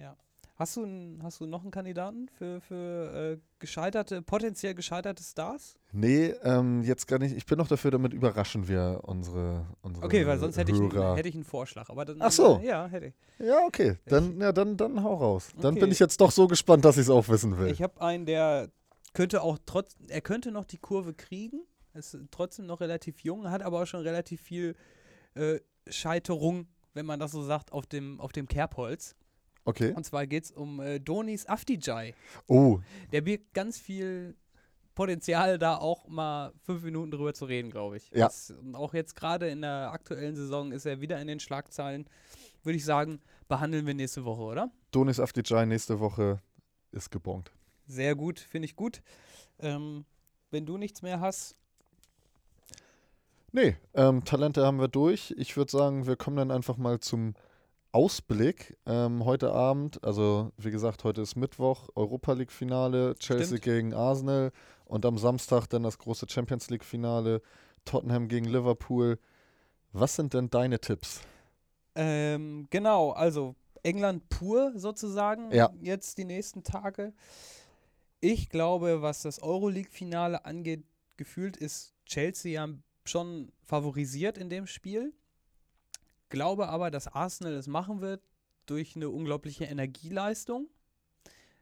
Speaker 1: Hast du, n- hast du noch einen Kandidaten für, für äh, gescheiterte, potenziell gescheiterte Stars?
Speaker 2: Nee, ähm, jetzt gar nicht. Ich bin noch dafür, damit überraschen wir unsere, unsere
Speaker 1: Okay, weil sonst hätte ich, einen, hätte ich einen Vorschlag. Aber dann,
Speaker 2: Ach so.
Speaker 1: äh, Ja, hätte ich.
Speaker 2: ja, okay. Dann, ja, dann, dann hau raus. Dann
Speaker 1: Okay.
Speaker 2: bin ich jetzt doch so gespannt, dass ich es auch wissen will.
Speaker 1: Ich habe einen, der könnte auch trotz, er könnte noch die Kurve kriegen, ist trotzdem noch relativ jung, hat aber auch schon relativ viel äh, Scheiterung, wenn man das so sagt, auf dem, auf dem Kerbholz.
Speaker 2: okay.
Speaker 1: Und zwar geht es um äh, Donis Afdijai.
Speaker 2: Oh,
Speaker 1: Der birgt ganz viel Potenzial, da auch mal fünf Minuten drüber zu reden, glaube ich.
Speaker 2: Ja.
Speaker 1: Das, und auch jetzt gerade in der aktuellen Saison ist er wieder in den Schlagzeilen. Würde ich sagen, behandeln wir nächste Woche, oder?
Speaker 2: Donis Afdijay nächste Woche ist gebongt.
Speaker 1: Sehr gut, finde ich gut. Ähm, wenn du nichts mehr hast,
Speaker 2: Nee, ähm, Talente haben wir durch. Ich würde sagen, wir kommen dann einfach mal zum Ausblick. Ähm, heute Abend, also wie gesagt, heute ist Mittwoch, Europa League-Finale, Chelsea
Speaker 1: Stimmt.
Speaker 2: gegen Arsenal und am Samstag dann das große Champions League-Finale, Tottenham gegen Liverpool. Was sind denn deine Tipps?
Speaker 1: Ähm, genau, also England pur sozusagen
Speaker 2: Ja.
Speaker 1: jetzt die nächsten Tage. Ich glaube, was das Euroleague-Finale angeht, gefühlt ist Chelsea ja schon favorisiert in dem Spiel. Glaube aber, dass Arsenal es machen wird durch eine unglaubliche Energieleistung,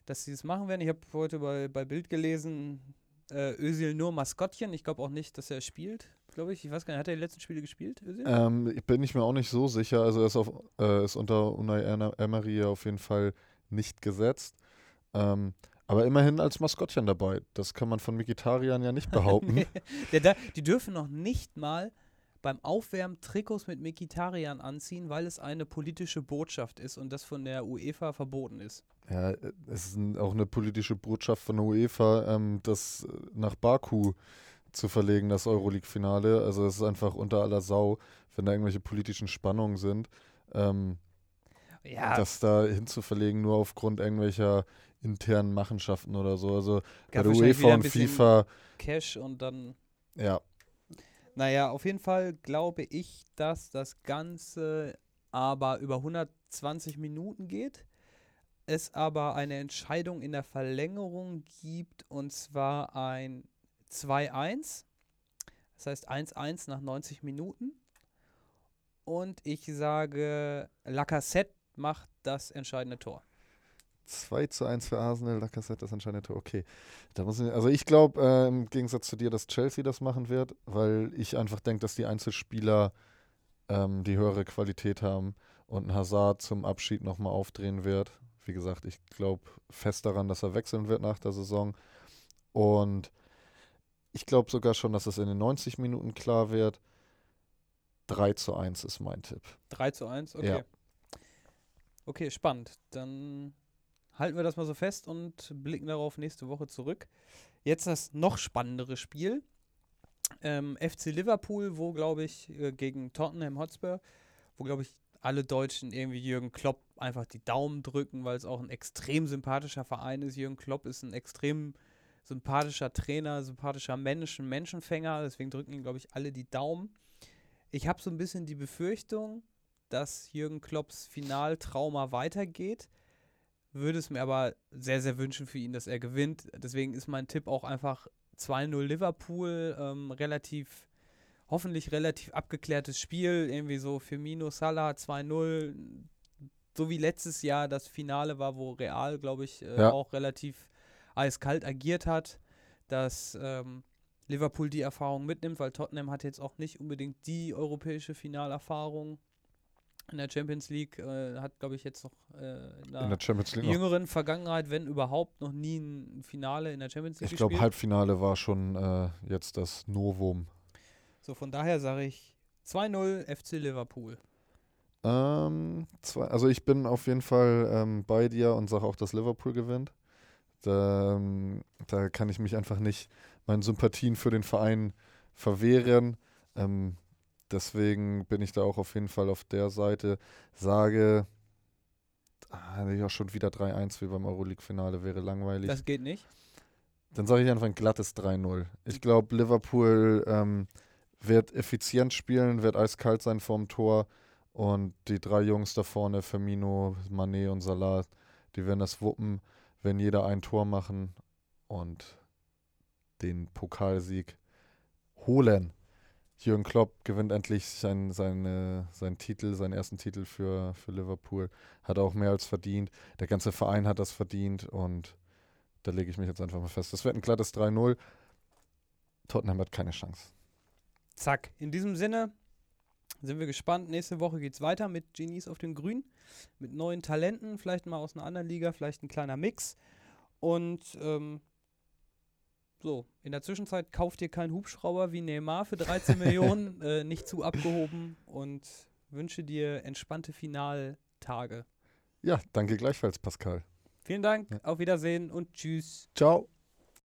Speaker 1: dass sie es machen werden. Ich habe heute bei, bei Bild gelesen, äh, Özil nur Maskottchen. Ich glaube auch nicht, dass er spielt, glaube ich. Ich weiß gar nicht, hat er die letzten Spiele gespielt, Özil?
Speaker 2: Ähm, ich bin ich mir auch nicht so sicher. Also er ist, auf, äh, ist unter Unai Emery auf jeden Fall nicht gesetzt. Ähm, aber immerhin als Maskottchen dabei. Das kann man von Mikitarian ja nicht behaupten.
Speaker 1: Die dürfen noch nicht mal beim Aufwärmen Trikots mit Mikitarian anziehen, weil es eine politische Botschaft ist und das von der UEFA verboten ist.
Speaker 2: Ja, es ist ein, auch eine politische Botschaft von der UEFA, ähm, das nach Baku zu verlegen, das Euroleague-Finale. Also es ist einfach unter aller Sau, wenn da irgendwelche politischen Spannungen sind, ähm,
Speaker 1: Ja,
Speaker 2: das da hinzuverlegen, nur aufgrund irgendwelcher internen Machenschaften oder so. Also bei der UEFA und FIFA,
Speaker 1: Cash und dann.
Speaker 2: ja,
Speaker 1: Naja, auf jeden Fall glaube ich, dass das Ganze aber über 120 Minuten geht. Es aber eine Entscheidung in der Verlängerung gibt und zwar ein 2-1. Das heißt 1-1 nach 90 Minuten. Und ich sage, Lacassette macht das entscheidende Tor.
Speaker 2: 2 zu 1 für Arsenal, Lacassette das entscheidende Tor. Okay. Da muss ich, also ich glaube äh, im Gegensatz zu dir, dass Chelsea das machen wird, weil ich einfach denke, dass die Einzelspieler ähm, die höhere Qualität haben und ein Hazard zum Abschied nochmal aufdrehen wird. Wie gesagt, ich glaube fest daran, dass er wechseln wird nach der Saison. Und ich glaube sogar schon, dass es in den 90 Minuten klar wird. 3 zu 1 ist mein Tipp.
Speaker 1: 3 zu 1, okay.
Speaker 2: Ja.
Speaker 1: Okay, spannend. Dann halten wir das mal so fest und blicken darauf nächste Woche zurück. Jetzt das noch spannendere Spiel. Ähm, FC Liverpool, wo glaube ich äh, gegen Tottenham Hotspur, wo glaube ich alle Deutschen irgendwie Jürgen Klopp einfach die Daumen drücken, weil es auch ein extrem sympathischer Verein ist. Jürgen Klopp ist ein extrem sympathischer Trainer, sympathischer Mensch, ein Menschenfänger. Deswegen drücken ihm glaube ich alle die Daumen. Ich habe so ein bisschen die Befürchtung, dass Jürgen Klopps Finaltrauma weitergeht würde es mir aber sehr, sehr wünschen für ihn, dass er gewinnt. Deswegen ist mein Tipp auch einfach 2-0 Liverpool. Ähm, relativ, hoffentlich relativ abgeklärtes Spiel. Irgendwie so Firmino, Salah 2-0. So wie letztes Jahr das Finale war, wo Real, glaube ich, äh,
Speaker 2: Ja.
Speaker 1: auch relativ eiskalt agiert hat. Dass ähm, Liverpool die Erfahrung mitnimmt, weil Tottenham hat jetzt auch nicht unbedingt die europäische Finalerfahrung in der Champions League. Äh, hat, glaube ich, jetzt noch äh, in
Speaker 2: In der Champions League noch.
Speaker 1: jüngeren Vergangenheit, wenn überhaupt, noch nie ein Finale in der Champions League
Speaker 2: Ich glaube. Halbfinale war schon äh, jetzt das Novum.
Speaker 1: So, von daher sage ich 2-0 FC Liverpool.
Speaker 2: Ähm, zwei, also ich bin auf jeden Fall ähm, bei dir und sage auch, dass Liverpool gewinnt. Da, ähm, da kann ich mich einfach nicht meinen Sympathien für den Verein verwehren. Ähm, deswegen bin ich da auch auf jeden Fall auf der Seite. Sage, ah, ja schon wieder 3-1 wie beim Euroleague-Finale wäre langweilig.
Speaker 1: Das geht nicht.
Speaker 2: Dann sage ich einfach ein glattes 3-0. Ich glaube, Liverpool ähm, wird effizient spielen, wird eiskalt sein vorm Tor. Und die drei Jungs da vorne, Firmino, Mané und Salah, die werden das wuppen, wenn jeder ein Tor machen und den Pokalsieg holen. Jürgen Klopp gewinnt endlich sein, seine, seinen Titel, seinen ersten Titel für, für Liverpool. Hat auch mehr als verdient. Der ganze Verein hat das verdient und da lege ich mich jetzt einfach mal fest. Das wird ein glattes 3-0. Tottenham hat keine Chance.
Speaker 1: Zack. In diesem Sinne sind wir gespannt. Nächste Woche geht es weiter mit Genies auf dem Grün. Mit neuen Talenten, vielleicht mal aus einer anderen Liga, vielleicht ein kleiner Mix. Und ähm, so, in der Zwischenzeit kauft ihr keinen Hubschrauber wie Neymar für 13 Millionen, äh, nicht zu abgehoben und wünsche dir entspannte Finaltage.
Speaker 2: Ja, danke gleichfalls, Pascal.
Speaker 1: Vielen Dank,
Speaker 2: Ja.
Speaker 1: auf Wiedersehen und tschüss.
Speaker 2: Ciao.